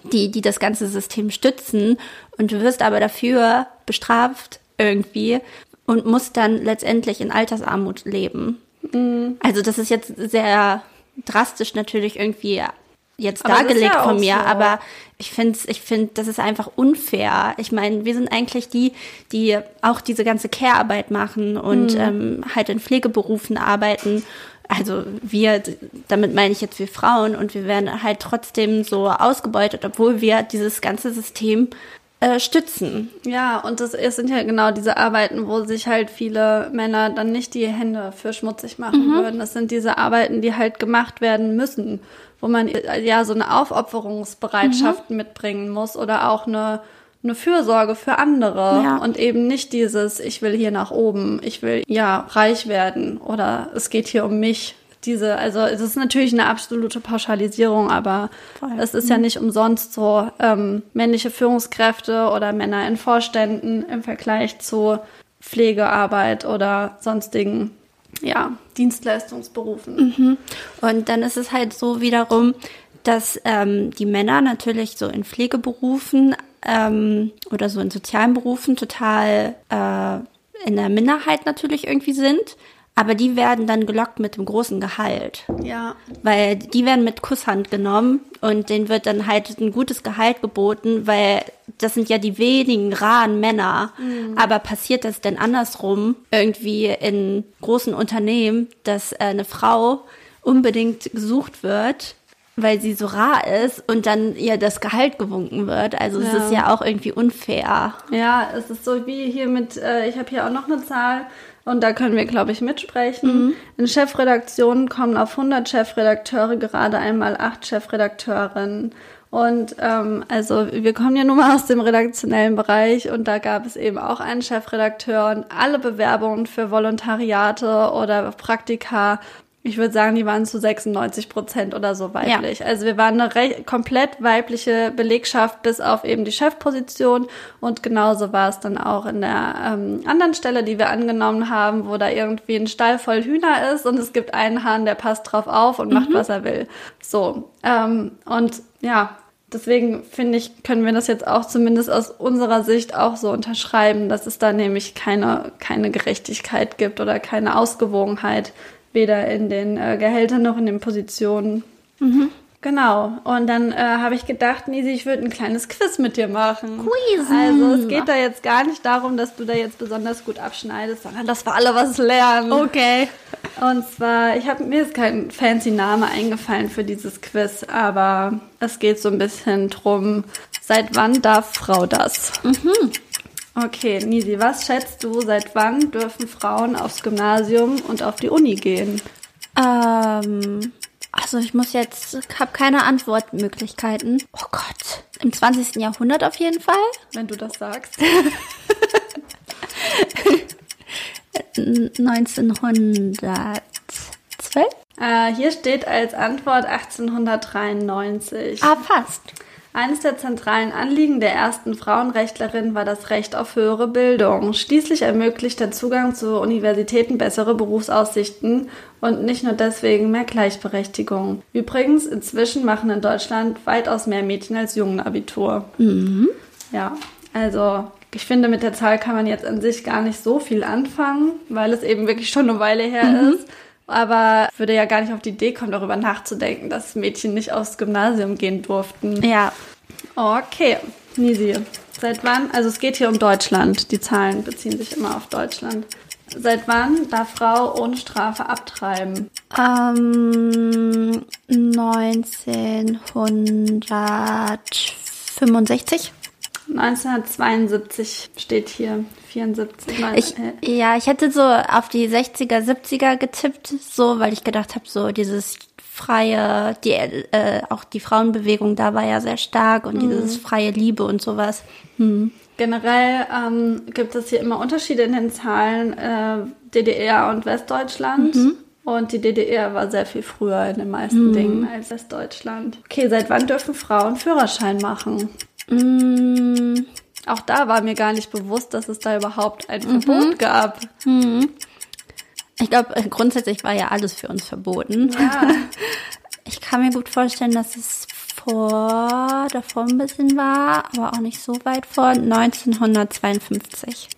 die, die das ganze System stützen. Und du wirst aber dafür bestraft irgendwie und musst dann letztendlich in Altersarmut leben. Mhm. Also das ist jetzt sehr drastisch natürlich irgendwie jetzt aber dargelegt ja von mir, so. aber ich finde, ich finde, das ist einfach unfair. Ich meine, wir sind eigentlich die, die auch diese ganze Care-Arbeit machen und mhm. ähm, halt in Pflegeberufen arbeiten. Also wir, damit meine ich jetzt wir Frauen und wir werden halt trotzdem so ausgebeutet, obwohl wir dieses ganze System äh, stützen. Ja, und das es sind ja genau diese Arbeiten, wo sich halt viele Männer dann nicht die Hände für schmutzig machen mhm. würden. Das sind diese Arbeiten, die halt gemacht werden müssen, wo man ja so eine Aufopferungsbereitschaft mhm. mitbringen muss oder auch eine eine Fürsorge für andere ja. und eben nicht dieses, ich will hier nach oben, ich will ja reich werden oder es geht hier um mich, diese, also es ist natürlich eine absolute Pauschalisierung, aber Voll. es ist ja mhm. nicht umsonst so ähm, männliche Führungskräfte oder Männer in Vorständen im Vergleich zu Pflegearbeit oder sonstigen ja, Dienstleistungsberufen. Mhm. Und dann ist es halt so wiederum, dass ähm, die Männer natürlich so in Pflegeberufen ähm, oder so in sozialen Berufen total äh, in der Minderheit natürlich irgendwie sind. Aber die werden dann gelockt mit dem großen Gehalt. Ja. Weil die werden mit Kusshand genommen und denen wird dann halt ein gutes Gehalt geboten, weil das sind ja die wenigen raren Männer. Mhm. Aber passiert das denn andersrum irgendwie in großen Unternehmen, dass eine Frau unbedingt gesucht wird, weil sie so rar ist und dann ihr das Gehalt gewunken wird. Also ja. es ist ja auch irgendwie unfair. Ja, es ist so wie hier mit, äh, ich habe hier auch noch eine Zahl, und da können wir, glaube ich, mitsprechen. Mhm. In Chefredaktionen kommen auf 100 Chefredakteure gerade einmal acht Chefredakteurinnen. Und ähm, also wir kommen ja nun mal aus dem redaktionellen Bereich und da gab es eben auch einen Chefredakteur und alle Bewerbungen für Volontariate oder Praktika ich würde sagen, die waren zu 96 Prozent oder so weiblich. Ja. Also wir waren eine komplett weibliche Belegschaft bis auf eben die Chefposition und genauso war es dann auch in der ähm, anderen Stelle, die wir angenommen haben, wo da irgendwie ein Stall voll Hühner ist und es gibt einen Hahn, der passt drauf auf und mhm. macht, was er will. So ähm, und ja, deswegen finde ich, können wir das jetzt auch zumindest aus unserer Sicht auch so unterschreiben, dass es da nämlich keine, keine Gerechtigkeit gibt oder keine Ausgewogenheit weder in den äh, Gehältern noch in den Positionen. Mhm. Genau. Und dann äh, habe ich gedacht, Nisi, ich würde ein kleines Quiz mit dir machen. Quiz. Also es geht da jetzt gar nicht darum, dass du da jetzt besonders gut abschneidest, sondern dass wir alle was lernen. Okay. Und zwar, ich habe mir ist kein fancy Name eingefallen für dieses Quiz, aber es geht so ein bisschen drum, seit wann darf Frau das? Mhm. Okay, Nisi, was schätzt du, seit wann dürfen Frauen aufs Gymnasium und auf die Uni gehen? Ähm, also ich muss jetzt, habe keine Antwortmöglichkeiten. Oh Gott, im 20. Jahrhundert auf jeden Fall. Wenn du das sagst. <laughs> 1912? Äh, hier steht als Antwort 1893. Ah, fast. Eines der zentralen Anliegen der ersten Frauenrechtlerin war das Recht auf höhere Bildung. Schließlich ermöglicht der Zugang zu Universitäten bessere Berufsaussichten und nicht nur deswegen mehr Gleichberechtigung. Übrigens, inzwischen machen in Deutschland weitaus mehr Mädchen als Jungen Abitur. Mhm. Ja, also ich finde, mit der Zahl kann man jetzt an sich gar nicht so viel anfangen, weil es eben wirklich schon eine Weile her mhm. ist. Aber würde ja gar nicht auf die Idee kommen, darüber nachzudenken, dass Mädchen nicht aufs Gymnasium gehen durften. Ja. Okay, Nisi. Seit wann? Also es geht hier um Deutschland. Die Zahlen beziehen sich immer auf Deutschland. Seit wann darf Frau ohne Strafe abtreiben? Ähm, 1965. 1972 steht hier. 74. Nein, Ich, äh, ja, ich hätte so auf die 60er, 70er getippt, so, weil ich gedacht habe, so dieses freie, die, äh, auch die Frauenbewegung da war ja sehr stark und dieses freie Liebe und sowas. Generell ähm, gibt es hier immer Unterschiede in den Zahlen äh, DDR und Westdeutschland. Und die DDR war sehr viel früher in den meisten Dingen als Westdeutschland. Okay, seit wann dürfen Frauen Führerschein machen? Mm, Auch da war mir gar nicht bewusst, dass es da überhaupt ein Verbot gab. Ich glaube, äh, grundsätzlich war ja alles für uns verboten. Ja. <laughs> Ich kann mir gut vorstellen, dass es vor, davor ein bisschen war, aber auch nicht so weit vor, 1952.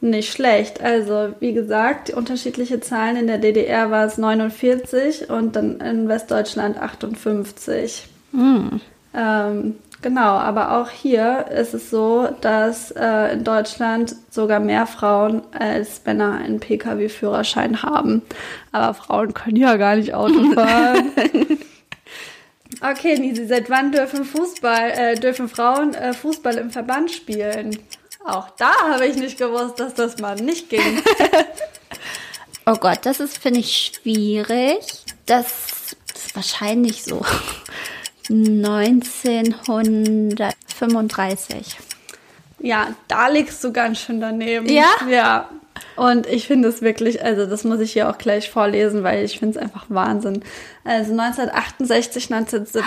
Nicht schlecht. Also, wie gesagt, unterschiedliche Zahlen. In der DDR war es 49 und dann in Westdeutschland 58. Ähm, genau, aber auch hier ist es so, dass äh, in Deutschland sogar mehr Frauen als Männer einen Pkw-Führerschein haben. Aber Frauen können ja gar nicht Auto <laughs> fahren. Okay, Nisi, seit wann dürfen Fußball, äh, dürfen Frauen äh, Fußball im Verband spielen? Auch da habe ich nicht gewusst, dass das mal nicht ging. <laughs> Oh Gott, das ist, finde ich, schwierig. Das ist wahrscheinlich so 1935. Ja, da liegst du ganz schön daneben. Ja? Ja. Und ich finde es wirklich, also das muss ich hier auch gleich vorlesen, weil ich finde es einfach Wahnsinn. Also 1968, 1970.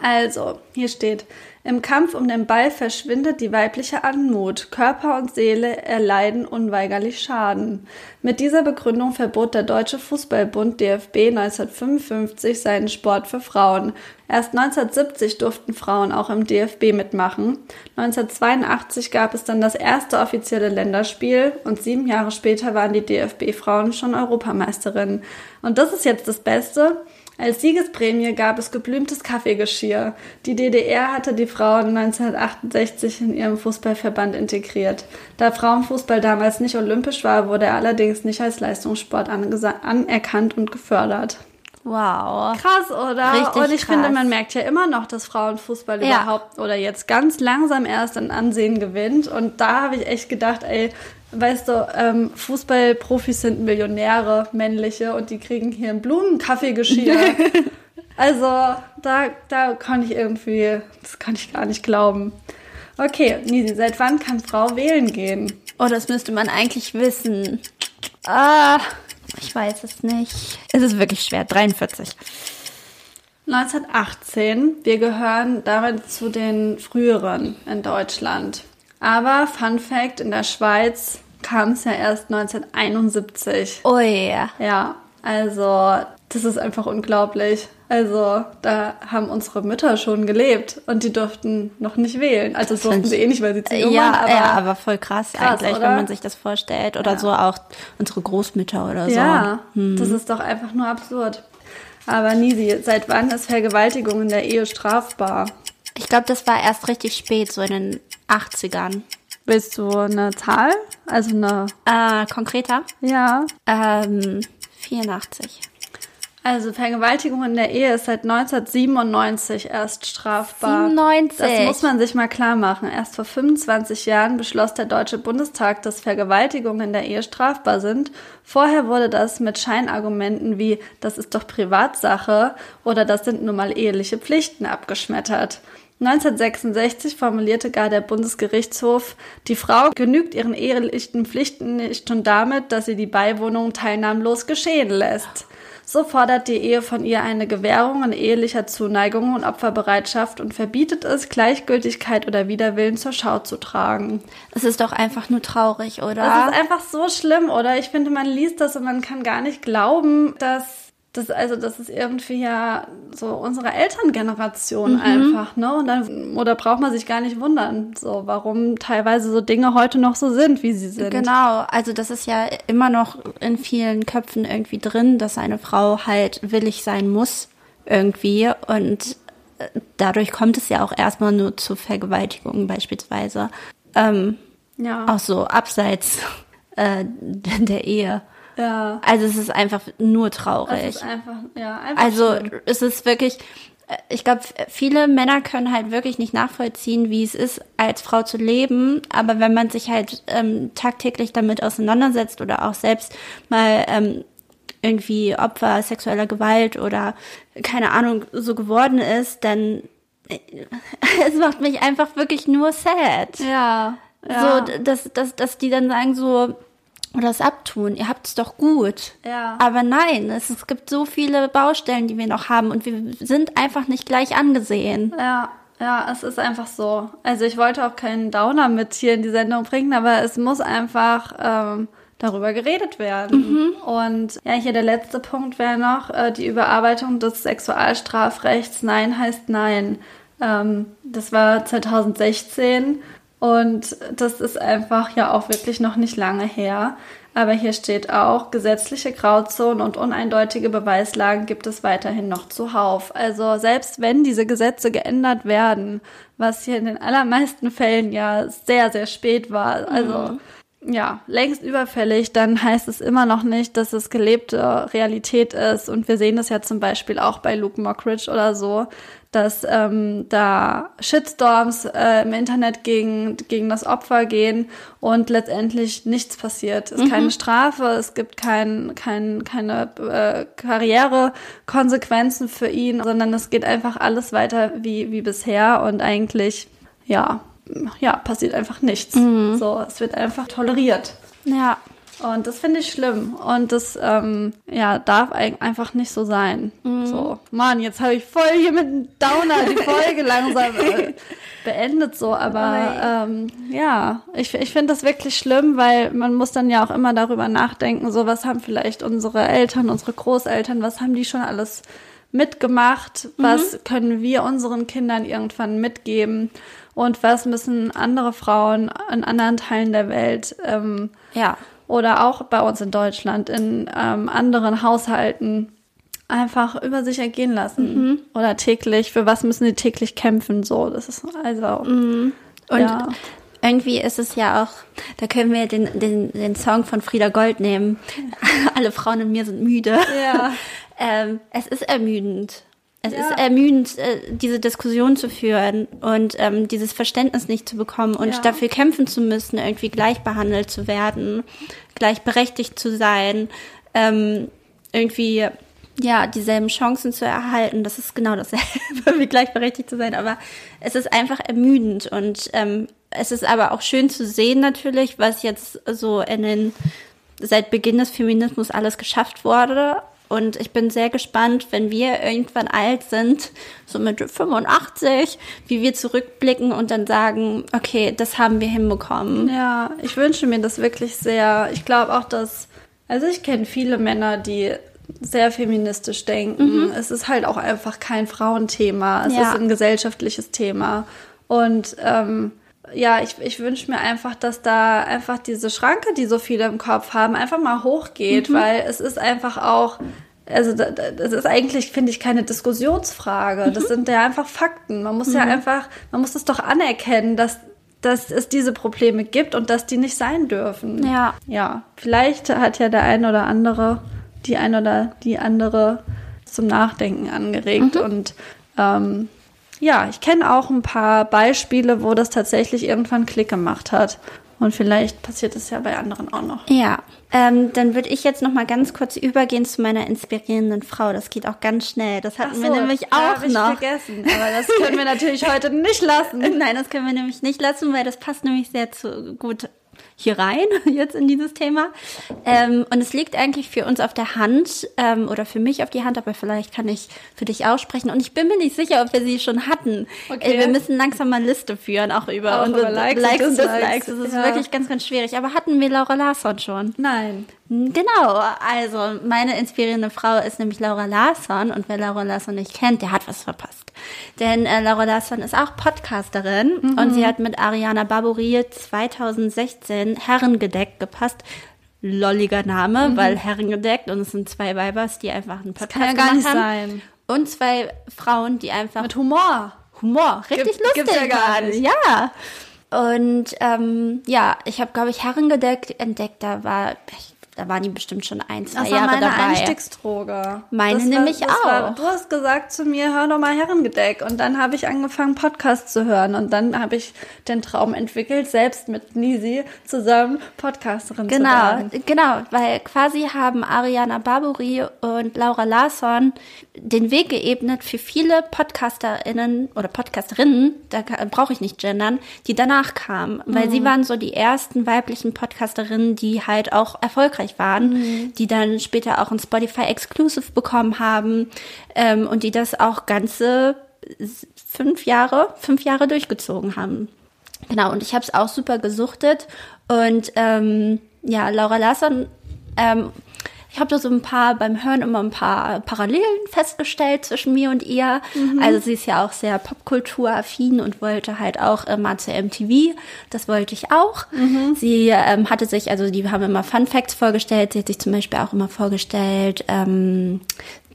Also, hier steht, im Kampf um den Ball verschwindet die weibliche Anmut. Körper und Seele erleiden unweigerlich Schaden. Mit dieser Begründung verbot der Deutsche Fußballbund DFB 1955 seinen Sport für Frauen. Erst 1970 durften Frauen auch im DFB mitmachen. 1982 gab es dann das erste offizielle Länderspiel und sieben Jahre später waren die DFB-Frauen schon Europameisterinnen. Und das ist jetzt das Beste. Als Siegesprämie gab es geblümtes Kaffeegeschirr. Die DDR hatte die Frauen 1968 in ihrem Fußballverband integriert. Da Frauenfußball damals nicht olympisch war, wurde er allerdings nicht als Leistungssport anerkannt und gefördert. Wow. Krass, oder? Richtig und ich krass. finde, man merkt ja immer noch, dass Frauenfußball Ja. überhaupt oder jetzt ganz langsam erst an Ansehen gewinnt. Und da habe ich echt gedacht, ey, weißt du, ähm, Fußballprofis sind Millionäre, männliche, und die kriegen hier ein Blumenkaffeegeschirr. <laughs> also da, da kann ich irgendwie, das kann ich gar nicht glauben. Okay, Nisi, seit wann kann Frau wählen gehen? Oh, das müsste man eigentlich wissen. Ah, ich weiß es nicht. Es ist wirklich schwer. 43. 1918. Wir gehören damit zu den früheren in Deutschland. Aber Fun Fact, in der Schweiz kam es ja erst 1971. Oh ja. Ja, also das ist einfach unglaublich. Also da haben unsere Mütter schon gelebt und die durften noch nicht wählen. Also das durften sie eh nicht, weil sie zu jung Ja, waren. Aber ja, aber voll krass, Krass, eigentlich, oder? wenn man sich das vorstellt. Oder Ja. so auch unsere Großmütter oder so. Ja, das ist doch einfach nur absurd. Aber Nisi, seit wann ist Vergewaltigung in der Ehe strafbar? Ich glaube, das war erst richtig spät, so in den 80ern. Willst du eine Zahl? Also eine, Äh, konkreter? ja. Ähm, 84. Also Vergewaltigung in der Ehe ist seit 1997 erst strafbar. 97. Das muss man sich mal klar machen. Erst vor 25 Jahren beschloss der Deutsche Bundestag, dass Vergewaltigungen in der Ehe strafbar sind. Vorher wurde das mit Scheinargumenten wie das ist doch Privatsache oder das sind nun mal eheliche Pflichten abgeschmettert. 1966 formulierte gar der Bundesgerichtshof, die Frau genügt ihren ehelichen Pflichten nicht schon damit, dass sie die Beiwohnung teilnahmlos geschehen lässt. So fordert die Ehe von ihr eine Gewährung an ehelicher Zuneigung und Opferbereitschaft und verbietet es, Gleichgültigkeit oder Widerwillen zur Schau zu tragen. Es ist doch einfach nur traurig, oder? Das ist einfach so schlimm, oder? Ich finde, man liest das und man kann gar nicht glauben, dass das, also das ist irgendwie ja so unsere Elterngeneration mhm. einfach, ne? Und dann, oder braucht man sich gar nicht wundern, so, warum teilweise so Dinge heute noch so sind, wie sie sind. Genau, also das ist ja immer noch in vielen Köpfen irgendwie drin, dass eine Frau halt willig sein muss, irgendwie. Und äh, dadurch kommt es ja auch erstmal nur zu Vergewaltigungen beispielsweise. Ähm, ja. Auch so abseits äh, der Ehe. Ja. Also es ist einfach nur traurig. Es ist einfach, ja, einfach Also schlimm. es ist wirklich, äh, ich glaube, viele Männer können halt wirklich nicht nachvollziehen, wie es ist, als Frau zu leben. Aber wenn man sich halt ähm, tagtäglich damit auseinandersetzt oder auch selbst mal ähm, irgendwie Opfer sexueller Gewalt oder keine Ahnung so geworden ist, dann äh, <laughs> es macht mich einfach wirklich nur sad. Ja. ja. So, dass, dass, dass die dann sagen so, oder es abtun. Ihr habt es doch gut. Ja. Aber nein, es, es gibt so viele Baustellen, die wir noch haben und wir sind einfach nicht gleich angesehen. Ja. Ja, es ist einfach so. Also ich wollte auch keinen Downer mit hier in die Sendung bringen, aber es muss einfach ähm, darüber geredet werden. Mhm. Und ja, hier der letzte Punkt wäre noch äh, die Überarbeitung des Sexualstrafrechts. Nein heißt Nein. Ähm, das war 2016 und das ist einfach ja auch wirklich noch nicht lange her. Aber hier steht auch, gesetzliche Grauzonen und uneindeutige Beweislagen gibt es weiterhin noch zuhauf. Also selbst wenn diese Gesetze geändert werden, was hier in den allermeisten Fällen ja sehr, sehr spät war, also mhm ja, längst überfällig, dann heißt es immer noch nicht, dass es gelebte Realität ist. Und wir sehen das ja zum Beispiel auch bei Luke Mockridge oder so, dass ähm, da Shitstorms äh, im Internet gegen, gegen das Opfer gehen und letztendlich nichts passiert. Es ist mhm. keine Strafe, es gibt kein, kein, keine äh, Karrierekonsequenzen für ihn, sondern es geht einfach alles weiter wie, wie bisher und eigentlich, ja, ja, passiert einfach nichts. Mhm. So, es wird einfach toleriert. Ja. Und das finde ich schlimm. Und das, ähm, ja, darf einfach nicht so sein. Mhm. So, Mann, jetzt habe ich voll hier mit einem Downer die <laughs> Folge langsam äh, beendet so. Aber ähm, ja, ich, ich finde das wirklich schlimm, weil man muss dann ja auch immer darüber nachdenken, so was haben vielleicht unsere Eltern, unsere Großeltern, was haben die schon alles mitgemacht, mhm. was können wir unseren Kindern irgendwann mitgeben und was müssen andere Frauen in anderen Teilen der Welt ähm, ja. oder auch bei uns in Deutschland in ähm, anderen Haushalten einfach über sich ergehen lassen mhm. oder täglich für was müssen sie täglich kämpfen so das ist also mhm. und ja. irgendwie ist es ja auch da können wir den den den Song von Frieda Gold nehmen <laughs> alle Frauen in mir sind müde ja <laughs> ähm, es ist ermüdend es ja. ist ermüdend, äh, diese Diskussion zu führen und ähm, dieses Verständnis nicht zu bekommen und ja. dafür kämpfen zu müssen, irgendwie gleich behandelt zu werden, gleichberechtigt zu sein, ähm, irgendwie ja dieselben Chancen zu erhalten. Das ist genau dasselbe, <laughs> wie gleichberechtigt zu sein. Aber es ist einfach ermüdend und ähm, es ist aber auch schön zu sehen natürlich, was jetzt so in den seit Beginn des Feminismus alles geschafft wurde und ich bin sehr gespannt, wenn wir irgendwann alt sind, so mit 85, wie wir zurückblicken und dann sagen, okay, das haben wir hinbekommen. Ja, ich wünsche mir das wirklich sehr. Ich glaube auch, dass, also ich kenne viele Männer, die sehr feministisch denken. Mhm. Es ist halt auch einfach kein Frauenthema. Es ja. ist ein gesellschaftliches Thema. Und ähm, ja, ich, ich wünsche mir einfach, dass da einfach diese Schranke, die so viele im Kopf haben, einfach mal hochgeht, mhm. weil es ist einfach auch, also das ist eigentlich, finde ich, keine Diskussionsfrage. Das mhm. sind ja einfach Fakten. Man muss mhm. ja einfach, man muss es doch anerkennen, dass, dass es diese Probleme gibt und dass die nicht sein dürfen. Ja. Ja. Vielleicht hat ja der eine oder andere, die eine oder die andere zum Nachdenken angeregt mhm. und ähm, ja, ich kenne auch ein paar Beispiele, wo das tatsächlich irgendwann Klick gemacht hat. Und vielleicht passiert es ja bei anderen auch noch. Ja, ähm, dann würde ich jetzt noch mal ganz kurz übergehen zu meiner inspirierenden Frau. Das geht auch ganz schnell. Das hatten so, wir nämlich auch ich noch. vergessen. Aber das können wir natürlich <laughs> heute nicht lassen. Nein, das können wir nämlich nicht lassen, weil das passt nämlich sehr zu gut hier rein, <laughs> jetzt in dieses Thema. Ähm, und es liegt eigentlich für uns auf der Hand ähm, oder für mich auf die Hand, aber vielleicht kann ich für dich aussprechen. Und ich bin mir nicht sicher, ob wir sie schon hatten. Okay. Äh, wir müssen langsam mal Liste führen, auch über Auch unsere über Likes Likes und Dislikes. Dislikes. Das ist Ja. wirklich ganz, ganz schwierig. Aber hatten wir Laura Larsson schon? Nein. Genau, also meine inspirierende Frau ist nämlich Laura Larsson und wer Laura Larsson nicht kennt, der hat was verpasst. Denn äh, Laura Larsson ist auch Podcasterin und sie hat mit Ariana Barbouri 2016 Herrengedeck gepasst. Lolliger Name, weil Herrengedeckt und es sind zwei Weibers, die einfach einen Podcast kann ja gar nicht haben. sein. Und zwei Frauen, die einfach Mit Humor. Humor, richtig Gibt- lustig ja gar waren. nicht. Ja. Und ähm, ja, ich habe, glaube ich, Herrengedeckt entdeckt. Da war, da waren die bestimmt schon ein, zwei Das war Jahre meine dabei. Einstiegsdroge. Meine das nämlich das War, auch. du hast gesagt zu mir, hör doch mal Herrengedeck. Und dann habe ich angefangen, Podcasts zu hören. Und dann habe ich den Traum entwickelt, selbst mit Nisi zusammen Podcasterin zu Genau, werden. genau, weil quasi haben Ariana Barbouri und Laura Larsson den Weg geebnet für viele PodcasterInnen oder Podcasterinnen, da brauche ich nicht gendern, die danach kamen, weil sie waren so die ersten weiblichen Podcasterinnen, die halt auch erfolgreich waren, die dann später auch ein Spotify Exclusive bekommen haben ähm, und die das auch ganze fünf Jahre, fünf Jahre durchgezogen haben. Genau, und ich habe es auch super gesuchtet. Und ähm, ja, Laura Larsson, ähm, ich habe da so ein paar beim Hören immer ein paar Parallelen festgestellt zwischen mir und ihr. Also sie ist ja auch sehr popkulturaffin und wollte halt auch immer zu MTV. Das wollte ich auch. Sie ähm, hatte sich, also die haben immer Fun Facts vorgestellt. Sie hat sich zum Beispiel auch immer vorgestellt, ähm,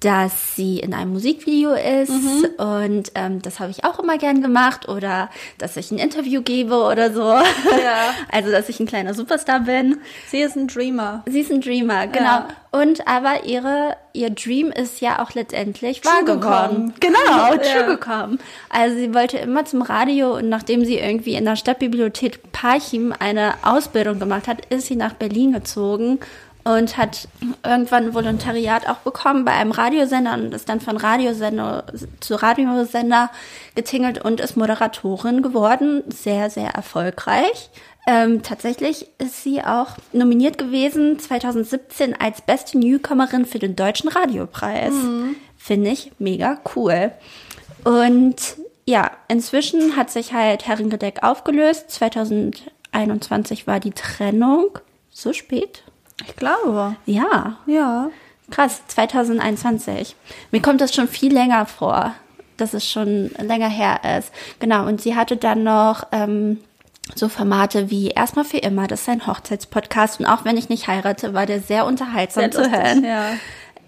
dass sie in einem Musikvideo ist und ähm, das habe ich auch immer gern gemacht oder dass ich ein Interview gebe oder so. Ja. <laughs> Also dass ich ein kleiner Superstar bin. Sie ist ein Dreamer. Sie ist ein Dreamer, genau. Ja. Und aber ihre ihr Dream ist ja auch letztendlich True wahr geworden. gekommen. Genau, <laughs> true Ja. gekommen. Also sie wollte immer zum Radio und nachdem sie irgendwie in der Stadtbibliothek Parchim eine Ausbildung gemacht hat, ist sie nach Berlin gezogen und hat irgendwann ein Volontariat auch bekommen bei einem Radiosender und ist dann von Radiosender zu Radiosender getingelt und ist Moderatorin geworden. Sehr, sehr erfolgreich. Ähm, tatsächlich ist sie auch nominiert gewesen 2017 als beste Newcomerin für den Deutschen Radiopreis. Finde ich mega cool. Und ja, inzwischen hat sich halt Herrengedeck aufgelöst. 2021 war die Trennung. So spät? Ich glaube. Ja, Ja. krass, 2021. Mir kommt das schon viel länger vor, dass es schon länger her ist. Genau, und sie hatte dann noch ähm, so Formate wie Erstmal für immer, das ist ein Hochzeitspodcast. Und auch wenn ich nicht heirate, war der sehr unterhaltsam Sehr zu lustig, hören. ja.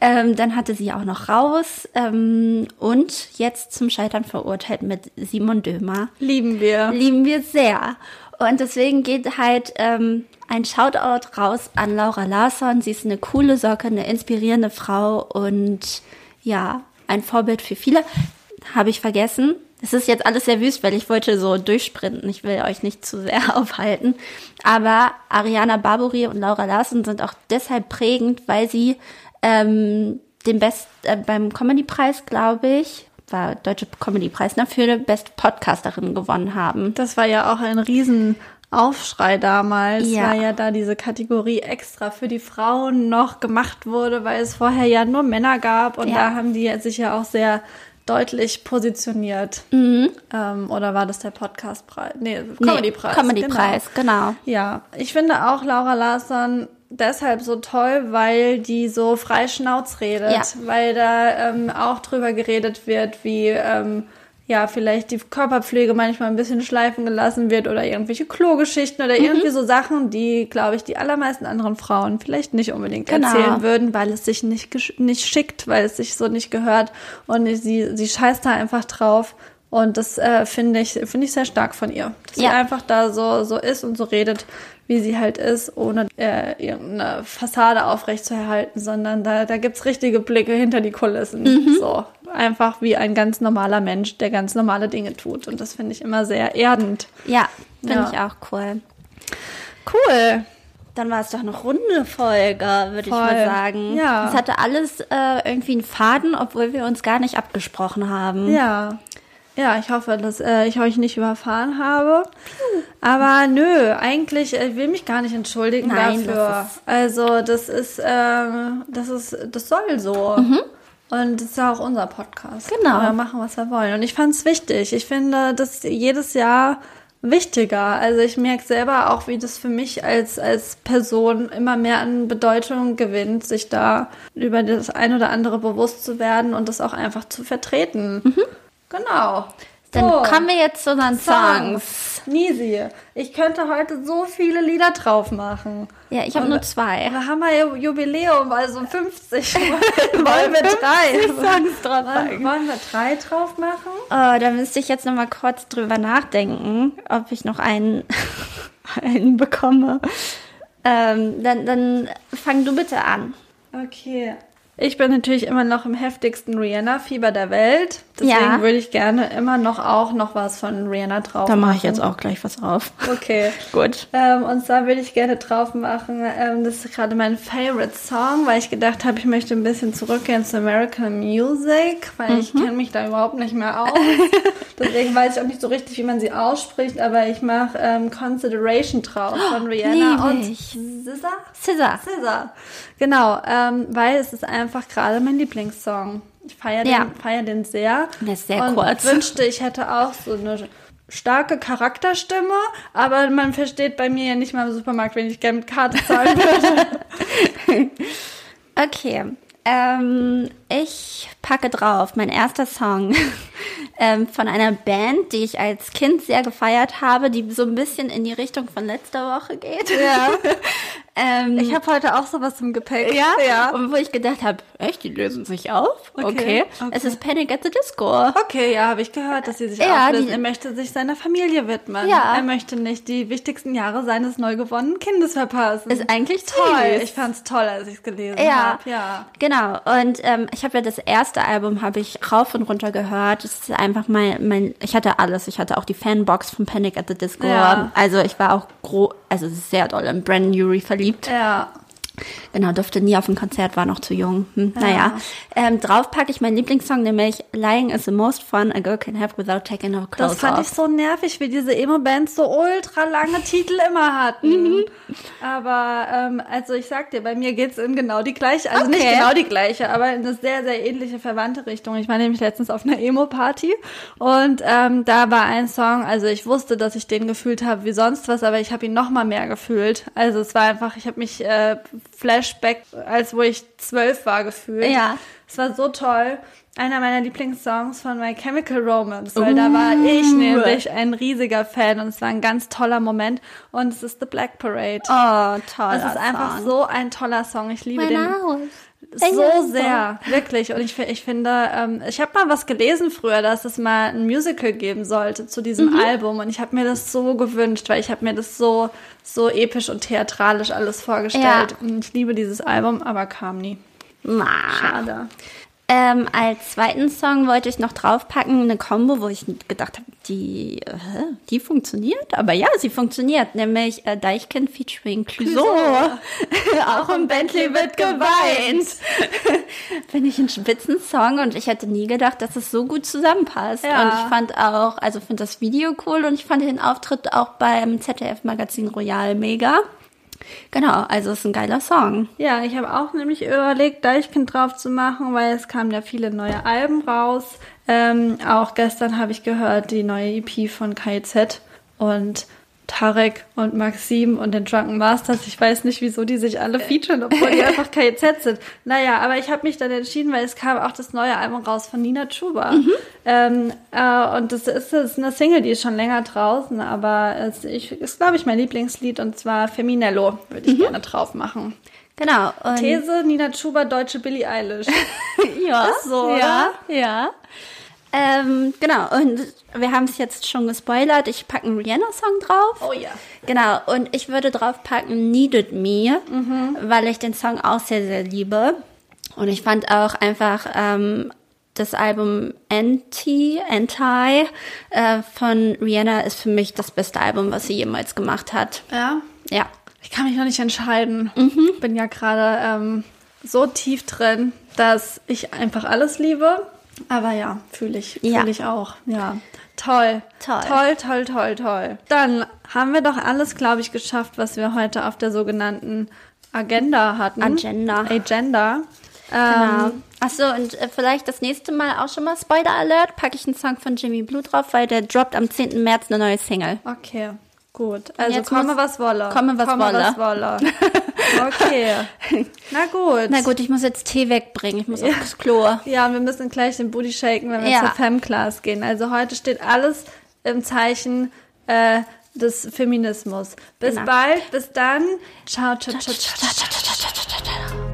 Ähm, dann hatte sie auch noch raus ähm, und jetzt zum Scheitern verurteilt mit Simon Dömer. Lieben wir. Lieben wir sehr. Und deswegen geht halt ähm, ein Shoutout raus an Laura Larsson. Sie ist eine coole Socke, eine inspirierende Frau und ja, ein Vorbild für viele. Habe ich vergessen. Es ist jetzt alles sehr wüst, weil ich wollte so durchsprinten. Ich will euch nicht zu sehr <laughs> aufhalten. Aber Ariana Barbouri und Laura Larsson sind auch deshalb prägend, weil sie ähm, den Best äh, beim Comedy-Preis, glaube ich, war Deutsche Comedy-Preis, ne, für beste Podcasterin gewonnen haben. Das war ja auch ein Riesenaufschrei damals, Ja. weil ja da diese Kategorie extra für die Frauen noch gemacht wurde, weil es vorher ja nur Männer gab und Ja. da haben die sich ja auch sehr deutlich positioniert. Mhm. Ähm, oder war das der Podcastpreis? Nee, Comedypreis. Comedy-Preis, genau. Ja, ich finde auch Laura Larsson deshalb so toll, weil die so frei Schnauz redet, Ja. weil da ähm, auch drüber geredet wird, wie ähm, ja vielleicht die Körperpflege manchmal ein bisschen schleifen gelassen wird oder irgendwelche Klogeschichten Mhm. oder irgendwie so Sachen, die, glaube ich, die allermeisten anderen Frauen vielleicht nicht unbedingt Genau. erzählen würden, weil es sich nicht nicht schickt, weil es sich so nicht gehört und sie sie scheißt da einfach drauf. Und das äh, finde ich, finde ich sehr stark von ihr. Dass sie Ja. einfach da so, so ist und so redet, wie sie halt ist, ohne äh, irgendeine Fassade aufrechtzuerhalten, sondern da, da gibt's richtige Blicke hinter die Kulissen. Mhm. So. Einfach wie ein ganz normaler Mensch, der ganz normale Dinge tut. Und das finde ich immer sehr erdend. Ja, finde Ja. ich auch cool. Cool. Dann war es doch eine runde Folge, würde ich mal sagen. Ja. Es hatte alles äh, irgendwie einen Faden, obwohl wir uns gar nicht abgesprochen haben. Ja. Ja, ich hoffe, dass äh, ich euch nicht überfahren habe. Aber nö, eigentlich äh, ich will mich gar nicht entschuldigen Nein, dafür. das also das ist, ähm, das ist, das soll so. Und das ist ja auch unser Podcast. Genau. Wir machen, was wir wollen. Und ich fand es wichtig. Ich finde das jedes Jahr wichtiger. Also ich merke selber auch, wie das für mich als, als Person immer mehr an Bedeutung gewinnt, sich da über das ein oder andere bewusst zu werden und das auch einfach zu vertreten. Genau. Dann So. kommen wir jetzt zu unseren Songs. Songs. Nisi, ich könnte heute so viele Lieder drauf machen. Ja, ich habe nur zwei. Wir haben ja Jubiläum, also 50. <laughs> wollen wir drei? Songs drauf Wollen, wollen wir drei drauf machen? Oh, da müsste ich jetzt noch mal kurz drüber nachdenken, ob ich noch einen, <laughs> einen bekomme. Ähm, dann, dann fang du bitte an. Okay. Ich bin natürlich immer noch im heftigsten Rihanna-Fieber der Welt. Deswegen Ja. würde ich gerne immer noch auch noch was von Rihanna drauf Da mache machen. ich jetzt auch gleich was drauf. Okay. <laughs> Gut. Ähm, und zwar würde ich gerne drauf machen, ähm, das ist gerade mein Favorite Song, weil ich gedacht habe, ich möchte ein bisschen zurückgehen zu American Music, weil ich kenne mich da überhaupt nicht mehr aus. <laughs> Deswegen weiß ich auch nicht so richtig, wie man sie ausspricht, aber ich mache ähm, Consideration drauf von Rihanna liebe und SZA. Scissor. SZA. Genau, ähm, weil es ist einfach gerade mein Lieblingssong. Ich feiere Ja. den, feier den sehr. Der ist sehr und kurz. <laughs> wünschte, ich hätte auch so eine starke Charakterstimme, aber man versteht bei mir ja nicht mal im Supermarkt, wenn ich gerne mit Karte zahlen würde. <laughs> Okay. Ähm, ich packe drauf mein erster Song <laughs> ähm, von einer Band, die ich als Kind sehr gefeiert habe, die so ein bisschen in die Richtung von letzter Woche geht. ja. <laughs> ähm, Ich habe heute auch sowas im Gepäck. ja, ja. Und wo ich gedacht habe, echt, die lösen sich auf? Okay, Okay. okay. Es ist Panic at the Disco. Okay, ja, habe ich gehört, dass sie sich Ja, auflösen. die- er möchte sich seiner Familie widmen. Ja. Er möchte nicht die wichtigsten Jahre seines neu gewonnenen Kindes verpassen. Ist eigentlich toll. süß. Ich fand's toll, als ich es gelesen Ja, habe. Ja. genau. Und ähm, ich habe ja das erste Album habe ich rauf und runter gehört. Es ist einfach mein, mein, ich hatte alles. Ich hatte auch die Fanbox von Panic at the Disco. Ja. Also ich war auch gro also sehr doll in Brandon Urie verliebt. Ja. Genau, durfte nie auf ein Konzert, war noch zu jung. Hm, Naja, ähm, drauf packe ich meinen Lieblingssong, nämlich Lying is the most fun a girl can have without taking her clothes Das fand off. ich so nervig, wie diese Emo-Bands so ultra lange Titel immer hatten. Aber ähm, also ich sag dir, bei mir geht's in genau die gleiche, also nicht Okay. genau die gleiche, aber in eine sehr, sehr ähnliche verwandte Richtung. Ich war nämlich letztens auf einer Emo-Party und ähm, da war ein Song, also ich wusste, dass ich den gefühlt habe wie sonst was, aber ich habe ihn noch mal mehr gefühlt. Also es war einfach, ich habe mich äh, Flashback, als wo ich zwölf war, gefühlt. Ja. Es war so toll. Einer meiner Lieblingssongs von My Chemical Romance, weil da war ich nämlich ein riesiger Fan und es war ein ganz toller Moment und es ist The Black Parade. Oh, toll. Es ist einfach so ein toller Song. Ich liebe Mein den Haus. So sehr, wirklich. Und ich, ich finde, ähm, ich habe mal was gelesen früher, dass es mal ein Musical geben sollte zu diesem Mhm. Album. Und ich habe mir das so gewünscht, weil ich habe mir das so, so episch und theatralisch alles vorgestellt. Und ich liebe dieses Album, aber kam nie. Schade. Ähm, als zweiten Song wollte ich noch draufpacken, eine Combo, wo ich gedacht habe, die, äh, die funktioniert. Aber ja, sie funktioniert, nämlich äh, Deichkind featuring Clouseau. <laughs> Auch im Bentley wird geweint. <laughs> Finde ich einen spitzen Song und ich hätte nie gedacht, dass es so gut zusammenpasst. Ja. Und ich fand auch, also finde das Video cool und ich fand den Auftritt auch beim ZDF-Magazin Royal mega. Genau, also es ist ein geiler Song. Ja, ich habe auch nämlich überlegt, Deichkind drauf zu machen, weil es kamen ja viele neue Alben raus. Ähm, auch gestern habe ich gehört, die neue EP von KIZ und Tarek und Maxim und den Drunken Masters. Ich weiß nicht, wieso die sich alle featuren, obwohl die <laughs> einfach KIZ sind. Naja, aber ich habe mich dann entschieden, weil es kam auch das neue Album raus von Nina Chuba. Ähm, äh, und das ist, das ist eine Single, die ist schon länger draußen, aber es ich, ist, glaube ich, mein Lieblingslied und zwar Feminello würde ich gerne drauf machen. Genau. Und These, Nina Chuba, deutsche Billie Eilish. <laughs> Ja, Ist so, ja, ja. Ähm, genau, und wir haben es jetzt schon gespoilert. Ich packe einen Rihanna-Song drauf. Oh ja. Genau, und ich würde drauf packen Needed Me, weil ich den Song auch sehr, sehr liebe. Und ich fand auch einfach ähm, das Album Anti, Anti äh, von Rihanna ist für mich das beste Album, was sie jemals gemacht hat. Ja. Ja. Ich kann mich noch nicht entscheiden. Bin ja gerade ähm, so tief drin, dass ich einfach alles liebe. Aber ja, fühle ich, Ja. fühle ich auch. Ja. Toll. Toll. Toll, toll, toll, toll. Dann haben wir doch alles, glaube ich, geschafft, was wir heute auf der sogenannten Agenda hatten. Agenda. Agenda. Genau. Ähm, Achso, und äh, vielleicht das nächste Mal auch schon mal Spoiler Alert, packe ich einen Song von Jimmy Blue drauf, weil der droppt am 10. März eine neue Single. Okay, gut. Also komme was wolle. komme, was wolle. was wolle. <laughs> Okay. Na gut. Na gut, ich muss jetzt Tee wegbringen, ich muss aufs Klo. Ja, wir müssen gleich den Booty shaken, wenn wir Ja. zur Fem-Class gehen. Also heute steht alles im Zeichen äh, des Feminismus. Bis Genau. bald, bis dann. Ciao, ciao, ciao, ciao, ciao, ciao, ciao, ciao.